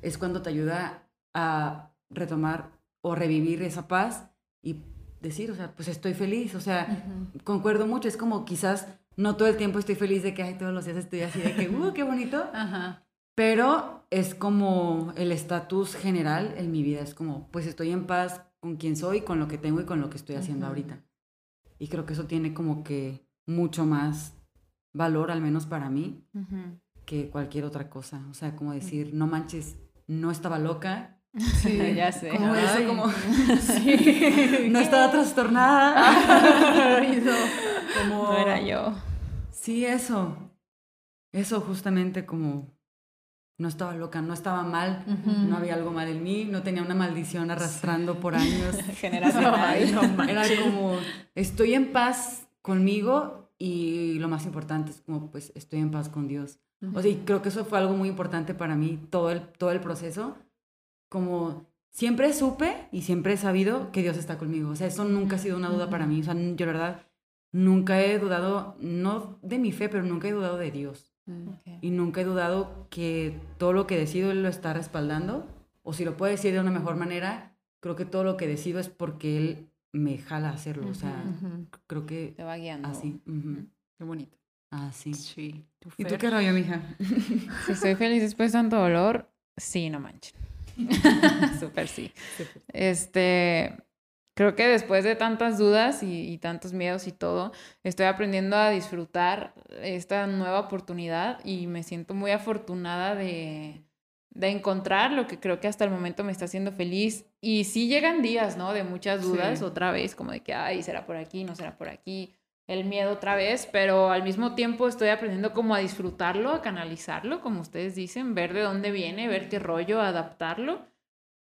es cuando te ayuda a retomar o revivir esa paz y decir, o sea, pues estoy feliz, o sea, concuerdo mucho, es como quizás no todo el tiempo estoy feliz de que, ay, todos los días estoy así de que, uh, qué bonito, Ajá. pero es como el estatus general en mi vida, es como, pues estoy en paz con quien soy, con lo que tengo y con lo que estoy haciendo ahorita. Y creo que eso tiene como que mucho más valor, al menos para mí, que cualquier otra cosa. O sea, como decir, no manches, no estaba loca. *laughs* Sí, Ya sé. Como Ay. eso, como *laughs* Sí. *laughs* no estaba trastornada. como No era yo. Sí, eso. Eso justamente como no estaba loca, no estaba mal, no había algo mal en mí, no tenía una maldición arrastrando por años. Generacional. Ay, no Era como estoy en paz conmigo y lo más importante es como pues estoy en paz con Dios. O sea, y creo que eso fue algo muy importante para mí, todo el, todo el proceso. Como siempre supe y siempre he sabido que Dios está conmigo. O sea, eso nunca ha sido una duda para mí. O sea, yo la verdad nunca he dudado, no de mi fe, pero nunca he dudado de Dios. Ok. Y nunca he dudado que todo lo que decido Él lo está respaldando. O si lo puedo decir de una mejor manera, creo que todo lo que decido es porque Él me jala hacerlo. O sea, creo que Te va guiando. así. ujú, Qué bonito. Así. Sí. ¿Y tú qué rollo, mija? Si soy feliz después de tanto dolor, sí, no manchen. *laughs* Súper sí. Este, creo que después de tantas dudas y, y tantos miedos y todo, estoy aprendiendo a disfrutar esta nueva oportunidad y me siento muy afortunada de, de encontrar lo que creo que hasta el momento me está haciendo feliz. Y sí llegan días, ¿no? De muchas dudas Sí. otra vez, como de que, ay, será por aquí, no será por aquí el miedo otra vez, pero al mismo tiempo estoy aprendiendo como a disfrutarlo, a canalizarlo, como ustedes dicen, ver de dónde viene, ver qué rollo, adaptarlo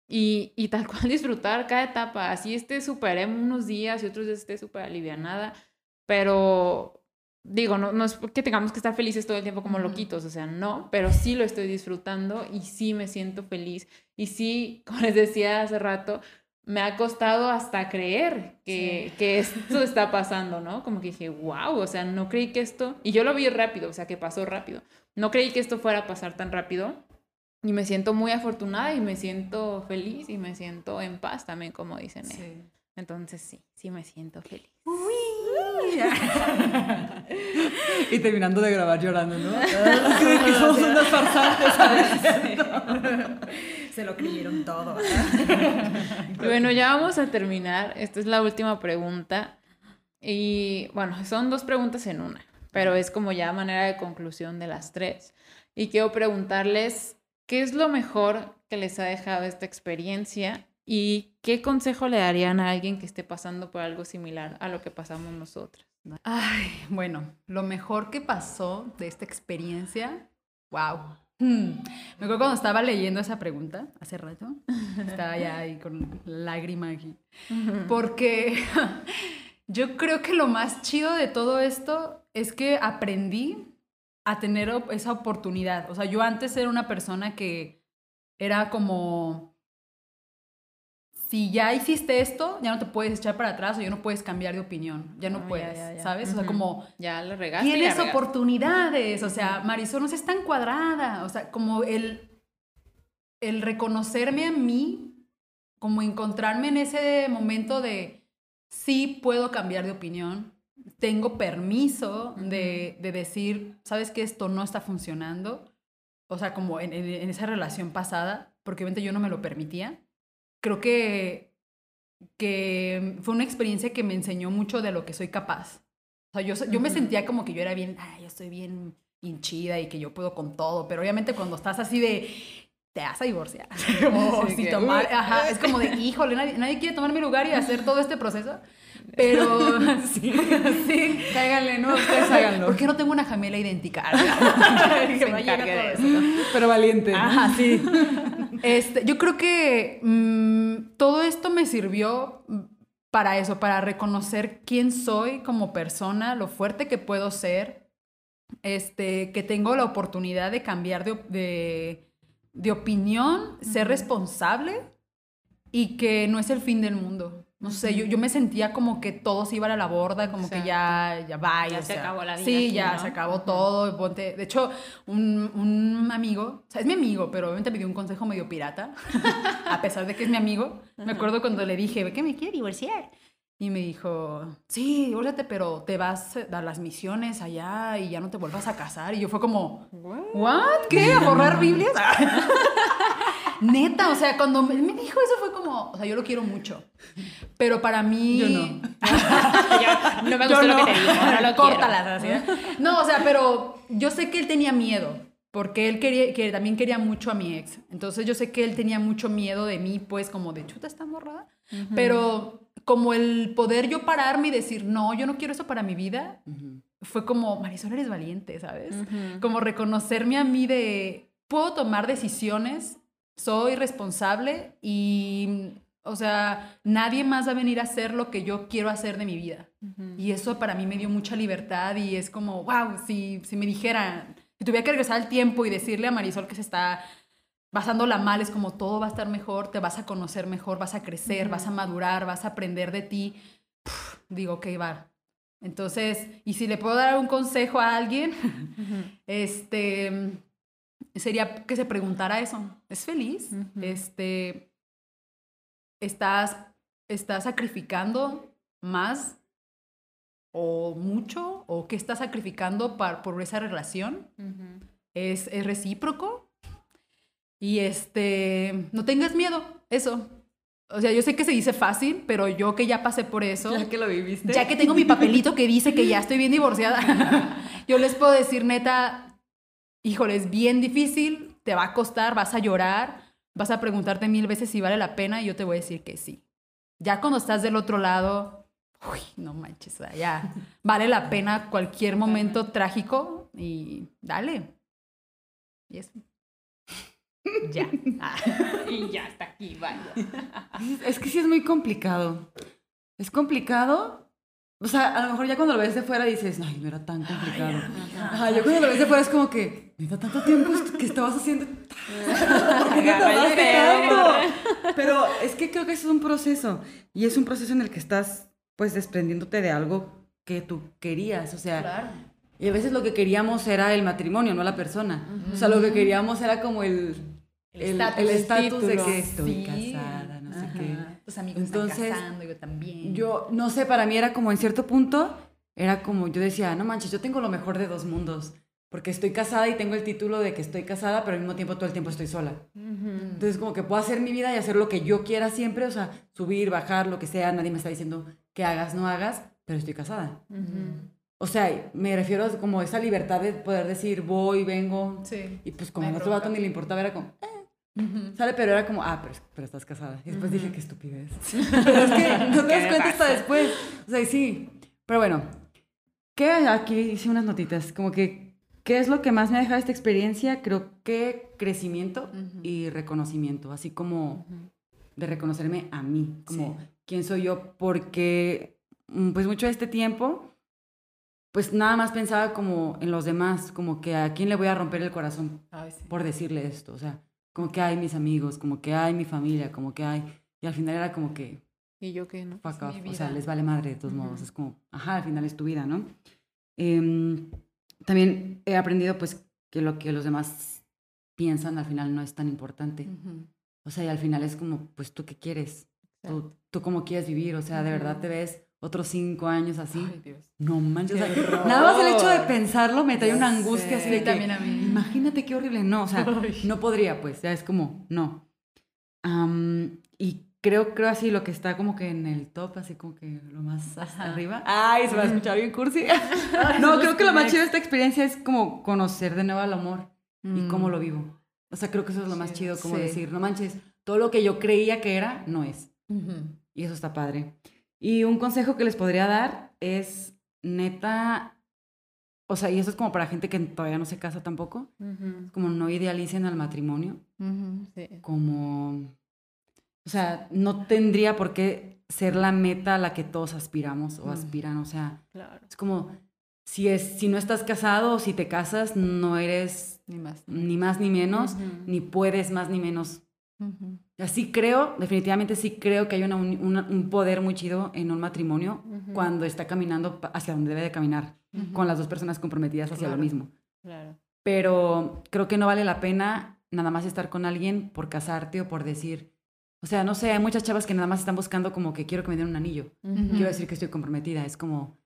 y, y tal *laughs* cual disfrutar cada etapa. Así esté súper emo unos días y otros días esté súper alivianada, pero digo, no, no es que tengamos que estar felices todo el tiempo como loquitos, o sea, no, pero sí lo estoy disfrutando y sí me siento feliz y sí, como les decía hace rato, me ha costado hasta creer que, que *laughs* esto está pasando, ¿no? Como que dije, wow, o sea, no creí que esto, y yo lo vi rápido, o sea, que pasó rápido, no creí que esto fuera a pasar tan rápido, y me siento muy afortunada y me siento feliz y me siento en paz también, como dicen. ellos. Sí. Entonces sí, sí me siento feliz. Y terminando de grabar llorando, ¿no? *laughs* que somos unas farsantes, ¿sabes? *laughs* Se lo creyeron todo. Y *laughs* bueno, ya vamos a terminar. Esta es la última pregunta. Y bueno, son dos preguntas en una, pero es como ya manera de conclusión de las tres. Y quiero preguntarles, ¿qué es lo mejor que les ha dejado esta experiencia? ¿Y qué consejo le darían a alguien que esté pasando por algo similar a lo que pasamos nosotras? Ay, bueno, lo mejor que pasó de esta experiencia, wow. Me acuerdo cuando estaba leyendo esa pregunta hace rato, *laughs* estaba ya ahí con lágrima aquí, porque *laughs* yo creo que lo más chido de todo esto es que aprendí a tener esa oportunidad. O sea, yo antes era una persona que era como, si ya hiciste esto, ya no te puedes echar para atrás o ya no puedes cambiar de opinión, ya no Ah, puedes, ya, ya. ¿sabes? O sea, como Ya la regaste. la tienes oportunidades, o sea, Marisol no es tan cuadrada, o sea, como el, el reconocerme a mí, como encontrarme en ese momento de sí puedo cambiar de opinión, tengo permiso de, de decir, sabes que esto no está funcionando, o sea, como en, en- en esa relación pasada, porque obviamente yo no me lo permitía, creo que, que fue una experiencia que me enseñó mucho de lo que soy capaz. O sea, yo, yo me Ujú. sentía como que yo era bien, ay, yo estoy bien hinchida y que yo puedo con todo, pero obviamente cuando estás así de, te vas a divorciar, como *laughs* *laughs* Sí, sin que, tomar, uy. ajá, es como de, *laughs* híjole, nadie, nadie quiere tomar mi lugar y hacer todo este proceso, pero sí, sí. Cáiganle, no, ustedes háganlo. ¿Por qué no tengo una gemela idéntica? que me encargue de eso. Pero valiente. Ajá, sí. Este, yo creo que mm, todo esto me sirvió para eso, para reconocer quién soy como persona, lo fuerte que puedo ser, este, que tengo la oportunidad de cambiar de, op- de, de opinión, ser responsable y que no es el fin del mundo. No sé, yo, yo me sentía como que todo se iba a la borda, como que ya, ya va. Ya o se sea, acabó la vida Sí, aquí, ya ¿no? se acabó todo. ponte- De hecho, un, un amigo, o sea, es mi amigo, pero obviamente me dio un consejo medio pirata, *laughs* a pesar de que es mi amigo. Me acuerdo cuando le dije, ¿ve que me quiere divorciar? Y me dijo, sí, divórciate, pero te vas a las misiones allá y ya no te vuelvas a casar. Y yo fue como, ¿what? ¿Qué? ¿A borrar Biblias? *laughs* Neta, o sea, cuando me me dijo eso fue como, o sea, yo lo quiero mucho. Pero para mí... Yo no. *laughs* *laughs* No me Yo gustó lo no. que te dijo, no lo Córtalas, quiero. así, ¿eh? No, o sea, pero yo sé que él tenía miedo, porque él quería, que también quería mucho a mi ex. Entonces yo sé que él tenía mucho miedo de mí, pues como de chuta está morrada. Pero como el poder yo pararme y decir, no, yo no quiero eso para mi vida, fue como, Marisol, eres valiente, ¿sabes? Como reconocerme a mí de, puedo tomar decisiones, soy responsable y, o sea, nadie más va a venir a hacer lo que yo quiero hacer de mi vida. Y eso para mí me dio mucha libertad y es como, wow, si, si me dijeran, si tuviera que regresar al tiempo y decirle a Marisol que se está pasándola mal, es como todo va a estar mejor, te vas a conocer mejor, vas a crecer, vas a madurar, vas a aprender de ti. Digo, ok, va. Entonces, y si le puedo dar un consejo a alguien, *laughs* este, sería que se preguntara eso. ¿Es feliz? Este, ¿estás, ¿estás sacrificando más o mucho? ¿O qué estás sacrificando par- por esa relación? ¿Es, es recíproco? Y este, no tengas miedo, eso. O sea, yo sé que se dice fácil, pero yo que ya pasé por eso, Ya que lo viviste. ya que tengo mi papelito que dice que ya *laughs* estoy bien divorciada, *laughs* yo les puedo decir, neta, híjole, es bien difícil, te va a costar, vas a llorar, vas a preguntarte mil veces si vale la pena y yo te voy a decir que sí. Ya cuando estás del otro lado, uy, no manches, ya *laughs* vale la pena cualquier momento trágico y dale. Y eso. Ya. *laughs* Y ya está aquí, vaya. Es que sí es muy complicado. Es complicado. O sea, a lo mejor ya cuando lo ves de fuera dices, ay, no era tan complicado. Ajá, yo cuando lo ves de fuera es como que, neta, tanto tiempo que estabas haciendo. *laughs* Pero es que creo que es un proceso. Y es un proceso en el que estás, pues, desprendiéndote de algo que tú querías. O sea, Claro. y a veces lo que queríamos era el matrimonio, no la persona. O sea, lo que queríamos era como el El el estatus. el de que estoy Sí. casada, no sé qué. Tus amigos Entonces, están casando, yo también. Yo, no sé, para mí era como en cierto punto, era como, yo decía, no manches, yo tengo lo mejor de dos mundos. Porque estoy casada y tengo el título de que estoy casada, pero al mismo tiempo todo el tiempo estoy sola. Entonces, como que puedo hacer mi vida y hacer lo que yo quiera siempre, o sea, subir, bajar, lo que sea, nadie me está diciendo que hagas, no hagas, pero estoy casada. O sea, me refiero a como esa libertad de poder decir, voy, vengo. Sí. Y pues como hay otro vato ni le importaba, era como, eh, Sale, pero era como, ah, pero, pero estás casada. Y después dije, qué estupidez. *laughs* pero es que no te *laughs* das ¿Qué cuenta hasta pasa? después. O sea, y sí. Pero bueno, ¿qué? Aquí hice unas notitas. Como que, ¿qué es lo que más me ha dejado esta experiencia? Creo que crecimiento Ujú. y reconocimiento. Así como de reconocerme a mí. Como, Sí. ¿quién soy yo? Porque, mm, pues mucho de este tiempo, pues nada más pensaba como en los demás. Como que a quién le voy a romper el corazón Ay, sí. por decirle esto, o sea, como que hay mis amigos, como que hay mi familia, como que hay, y al final era como que, Y yo que no. fuck off, o sea, les vale madre de todos modos, Ujú. es como, ajá, al final es tu vida, ¿no? Em, también he aprendido pues que lo que los demás piensan al final no es tan importante, Ujú. o sea, y al final es como, pues tú qué quieres, tú, tú cómo quieres vivir, o sea, de verdad te ves otros cinco años así. Ay, Dios. No manches. o sea, nada más el hecho de pensarlo me trae una angustia así de que, también a mí. Imagínate qué horrible. No, o sea, Ay. no podría, pues. Ya es como, no. Am, y creo, creo así lo que está como que en el top, así como que lo más hasta arriba. Ay, se va a escuchar bien cursi. *laughs* no, creo que lo más chido de esta experiencia es como conocer de nuevo al amor y cómo lo vivo. O sea, creo que eso es lo más chido, como Sí. decir, no manches, todo lo que yo creía que era, no es. Ujú. Y eso está padre. Y un consejo que les podría dar es, neta, o sea, y eso es como para gente que todavía no se casa tampoco, como no idealicen al matrimonio, sí. como, o sea, no tendría por qué ser la meta a la que todos aspiramos o aspiran, o sea, Claro. es como, si, es, si no estás casado o si te casas, no eres Ni más. ni más ni menos, ni puedes más ni menos. Así creo, definitivamente sí creo que hay una uni- una- un poder muy chido en un matrimonio cuando está caminando hacia donde debe de caminar, con las dos personas comprometidas hacia Claro. lo mismo. Claro. Pero creo que no vale la pena nada más estar con alguien por casarte o por decir, o sea, no sé, hay muchas chavas que nada más están buscando como que quiero que me den un anillo, quiero decir que estoy comprometida, es como,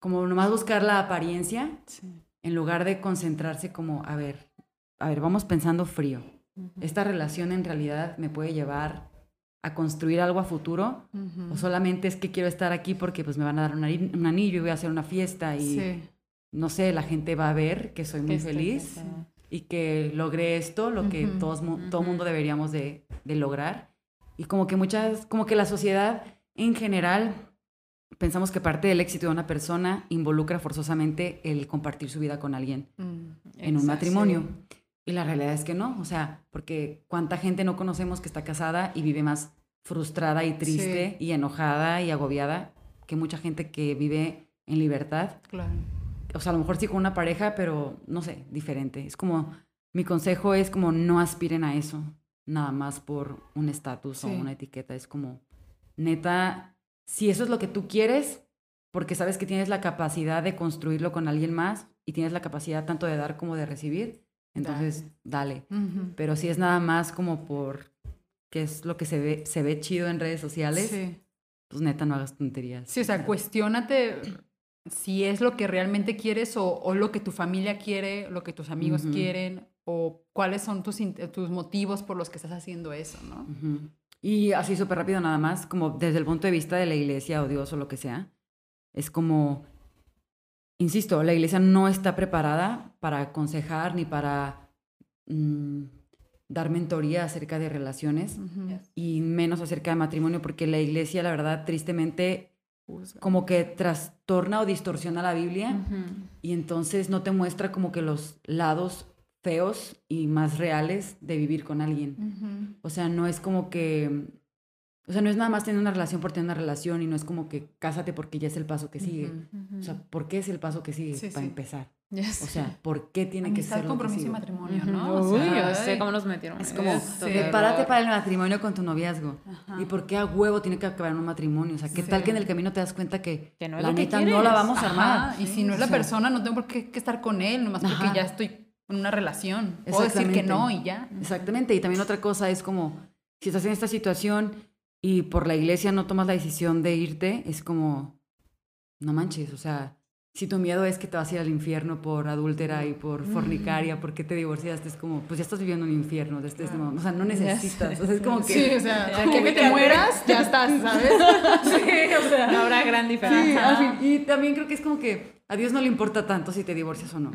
como nomás buscar la apariencia Sí. en lugar de concentrarse como, a ver, a ver, vamos pensando frío. ¿Esta relación en realidad me puede llevar a construir algo a futuro? ¿O solamente es que quiero estar aquí porque pues me van a dar un, anillo y voy a hacer una fiesta y Sí. no sé, la gente va a ver que soy muy estoy feliz y que logré esto, lo que todos, todo mundo deberíamos de, de lograr. Y como que muchas, como que la sociedad en general pensamos que parte del éxito de una persona involucra forzosamente el compartir su vida con alguien Mm. en un matrimonio. Y la realidad es que no, o sea, porque cuánta gente no conocemos que está casada y vive más frustrada y triste y enojada y agobiada que mucha gente que vive en libertad. Claro. O sea, a lo mejor sí con una pareja, pero no sé, diferente. Es como, mi consejo es como no aspiren a eso, nada más por un estatus o una etiqueta. Es como, neta, si eso es lo que tú quieres, porque sabes que tienes la capacidad de construirlo con alguien más y tienes la capacidad tanto de dar como de recibir, entonces dale. Pero si es nada más como por que es lo que se ve, se ve chido en redes sociales, Sí. pues neta no hagas tonterías. Sí, o sea, cuestiónate si es lo que realmente quieres o, o lo que tu familia quiere, lo que tus amigos quieren o cuáles son tus, tus motivos por los que estás haciendo eso, ¿no? Y así súper rápido nada más, como desde el punto de vista de la iglesia o Dios o lo que sea, es como, insisto, la iglesia no está preparada para aconsejar ni para mm, dar mentoría acerca de relaciones y menos acerca de matrimonio, porque la iglesia, la verdad, tristemente, como que trastorna o distorsiona la Biblia y entonces no te muestra como que los lados feos y más reales de vivir con alguien. O sea, no es como que. O sea, no es nada más tener una relación por tener una relación y no es como que cásate porque ya es el paso que sigue. Ujú. O sea, ¿por qué es el paso que sigue Sí, para sí. empezar? Ya O sea, ¿por qué tiene que Amistad, ser que compromiso y matrimonio. ¿no? O Uy, sea, yo sé cómo nos metieron. Es como, sí. prepárate para el matrimonio con tu noviazgo. Ajá. ¿Y por qué a huevo tiene que acabar en un matrimonio? O sea, ¿qué Sí. tal que en el camino te das cuenta que, Que no es la neta no la vamos a Ajá, armar? Y si no es la O sea, persona, no tengo por qué que estar con él, nomás porque Ajá. ya estoy en una relación. Puedo decir que Exactamente. no y ya. Exactamente. Y también otra cosa es como, si estás en esta situación y por la iglesia no tomas la decisión de irte, es como, no manches, o sea, si tu miedo es que te vas a ir al infierno por adúltera y por fornicaria, ¿por qué te divorciaste? Es como, pues ya estás viviendo un infierno. de este- o sea, no necesitas. O sea, es como que... Sí, o sea, *laughs* como que te mueras, ya estás, *laughs* ¿sabes? Sí, o sea. No habrá gran Sí, diferencia. fin. Y también creo que es como que a Dios no le importa tanto si te divorcias o no.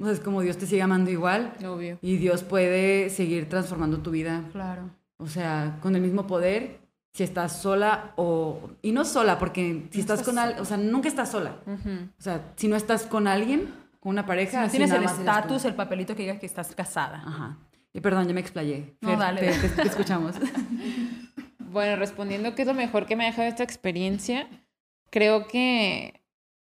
O sea, es como Dios te sigue amando igual Obvio. y Dios puede seguir transformando tu vida Claro. O sea, con el mismo poder, si estás sola o... Y no sola, porque si No estás estás con alguien, o sea, nunca estás sola. Ujú. O sea, si no estás con alguien, con una Si pareja, no así tienes el estatus, el papelito que diga que estás casada. Ajá. Y perdón, ya me explayé. No, Fer, dale, Te, te- te escuchamos. *laughs* Bueno, respondiendo qué es lo mejor que me ha dejado esta experiencia, creo que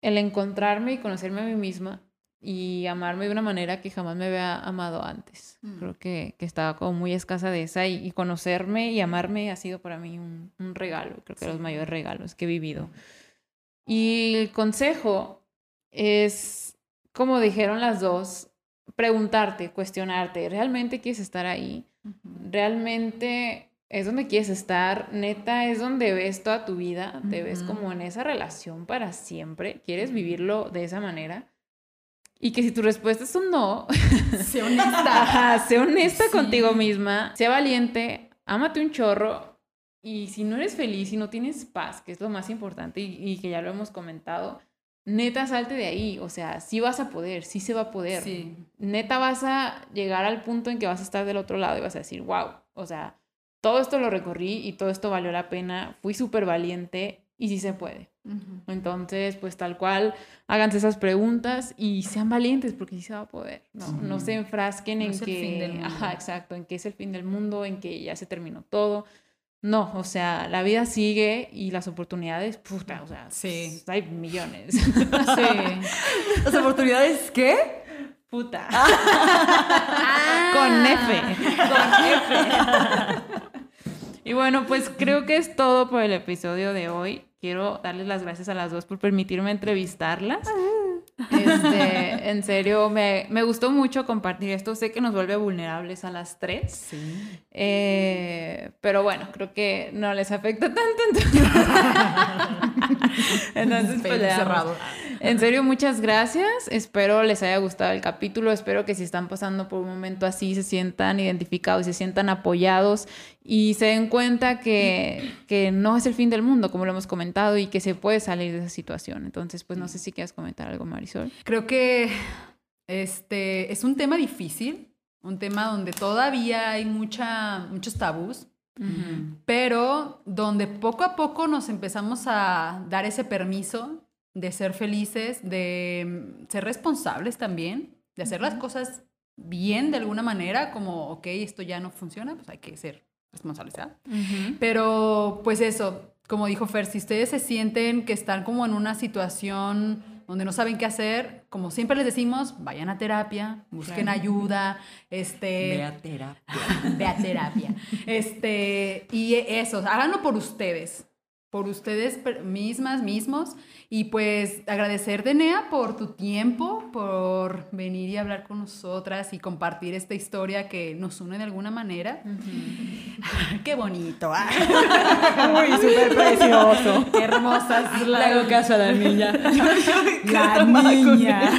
el encontrarme y conocerme a mí misma y amarme de una manera que jamás me había amado antes. Mm. Creo que, que estaba como muy escasa de esa y, y conocerme y amarme ha sido para mí un, un regalo, creo que de los mayores regalos que he vivido. Y el consejo es, como dijeron las dos, preguntarte, cuestionarte, ¿realmente quieres estar ahí? Realmente es donde quieres estar, neta, es donde ves toda tu vida, te ves como en esa relación para siempre, quieres vivirlo de esa manera. Y que si tu respuesta es un no, *laughs* Sé honesta. Ajá, sé honesta Sí. contigo misma, sé valiente, ámate un chorro y si no eres feliz y no tienes paz, que es lo más importante y, y que ya lo hemos comentado, neta salte de ahí, o sea, sí vas a poder, sí se va a poder. Sí. Neta vas a llegar al punto en que vas a estar del otro lado y vas a decir, wow, o sea, todo esto lo recorrí y todo esto valió la pena, fui súper valiente y sí se puede. Ujú. Entonces, pues tal cual, háganse esas preguntas y sean valientes porque sí se va a poder, ¿no? No se enfrasquen No en es el que, fin del mundo. ajá, exacto, en que es el fin del mundo, en que ya se terminó todo. No, o sea, la vida sigue y las oportunidades, puta, o sea, Sí. hay millones. Sí. *laughs* ¿Las oportunidades qué? puta. *laughs* Ah. Con F. Con F. *laughs* y bueno, pues creo que es todo por el episodio de hoy. Quiero darles las gracias a las dos por permitirme entrevistarlas. Este, en serio, me, me gustó mucho compartir esto. Sé que nos vuelve vulnerables a las tres. Sí. Eh, pero bueno, creo que no les afecta tanto. Entonces, *laughs* entonces pues, cerrado. En serio, muchas gracias. Espero les haya gustado el capítulo. Espero que si están pasando por un momento así se sientan identificados y se sientan apoyados y se den cuenta que, que no es el fin del mundo, como lo hemos comentado, y que se puede salir de esa situación. Entonces, pues no sé si quieres comentar algo, Marisol. Creo que este es un tema difícil, un tema donde todavía hay mucha, muchos tabús, pero donde poco a poco nos empezamos a dar ese permiso de ser felices, de mm, ser responsables también, de hacer las cosas bien de alguna manera, como, ok, esto ya no funciona, pues hay que ser responsables, ¿verdad? Pero pues eso, como dijo Fer, si ustedes se sienten que están como en una situación donde no saben qué hacer, como siempre les decimos, vayan a terapia, busquen Claro. ayuda, este, Ve a terapia. *laughs* ve a terapia. Este, y eso, háganlo por ustedes, por ustedes mismas, mismos. Y pues agradecer, Denea, por tu tiempo, por venir y hablar con nosotras y compartir esta historia que nos une de alguna manera. *laughs* Qué bonito, ¿ah? Uy, súper precioso. Qué hermosas Le hago caso a la niña. *laughs* La niña.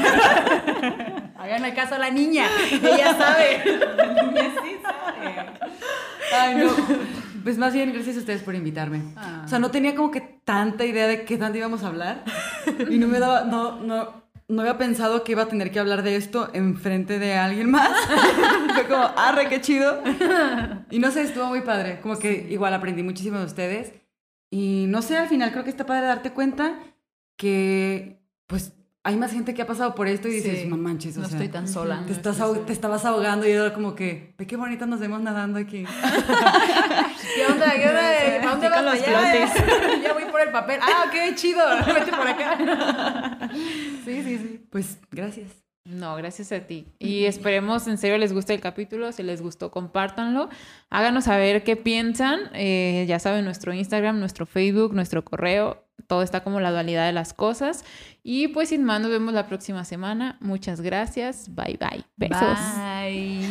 *laughs* Háganle caso a la niña. Ella sabe. La niña sí sabe. Ay, no. Pues más bien, gracias a ustedes por invitarme. Ah. O sea, no tenía como que tanta idea de qué tanto íbamos a hablar. *laughs* Y no me daba, no, no, no había pensado que iba a tener que hablar de esto enfrente de alguien más. *laughs* Fue como, arre, qué chido. Y no sé, estuvo muy padre. Como que igual aprendí muchísimo de ustedes. Y no sé, al final creo que está padre darte cuenta que, pues, hay más gente que ha pasado por esto y dices, Sí. no manches, o No sea, estoy tan sola. te, estás ahog- te estabas ahogando y era como que, ve qué bonito nos vemos nadando aquí. *laughs* ¿Qué onda? ¿Qué onda? ¿A dónde vas los para allá? flotes. *laughs* Ya voy por el papel. Ah, ok, chido. *laughs* Vete por acá. Sí, sí, sí. Pues, gracias. No, gracias a ti. Y esperemos, en serio, les guste el capítulo. Si les gustó, compártanlo. Háganos saber qué piensan. Eh, ya saben, nuestro Instagram, nuestro Facebook, nuestro correo. Todo está como la dualidad de las cosas. Y pues sin más, nos vemos la próxima semana. Muchas gracias. Bye, bye. Besos. Bye.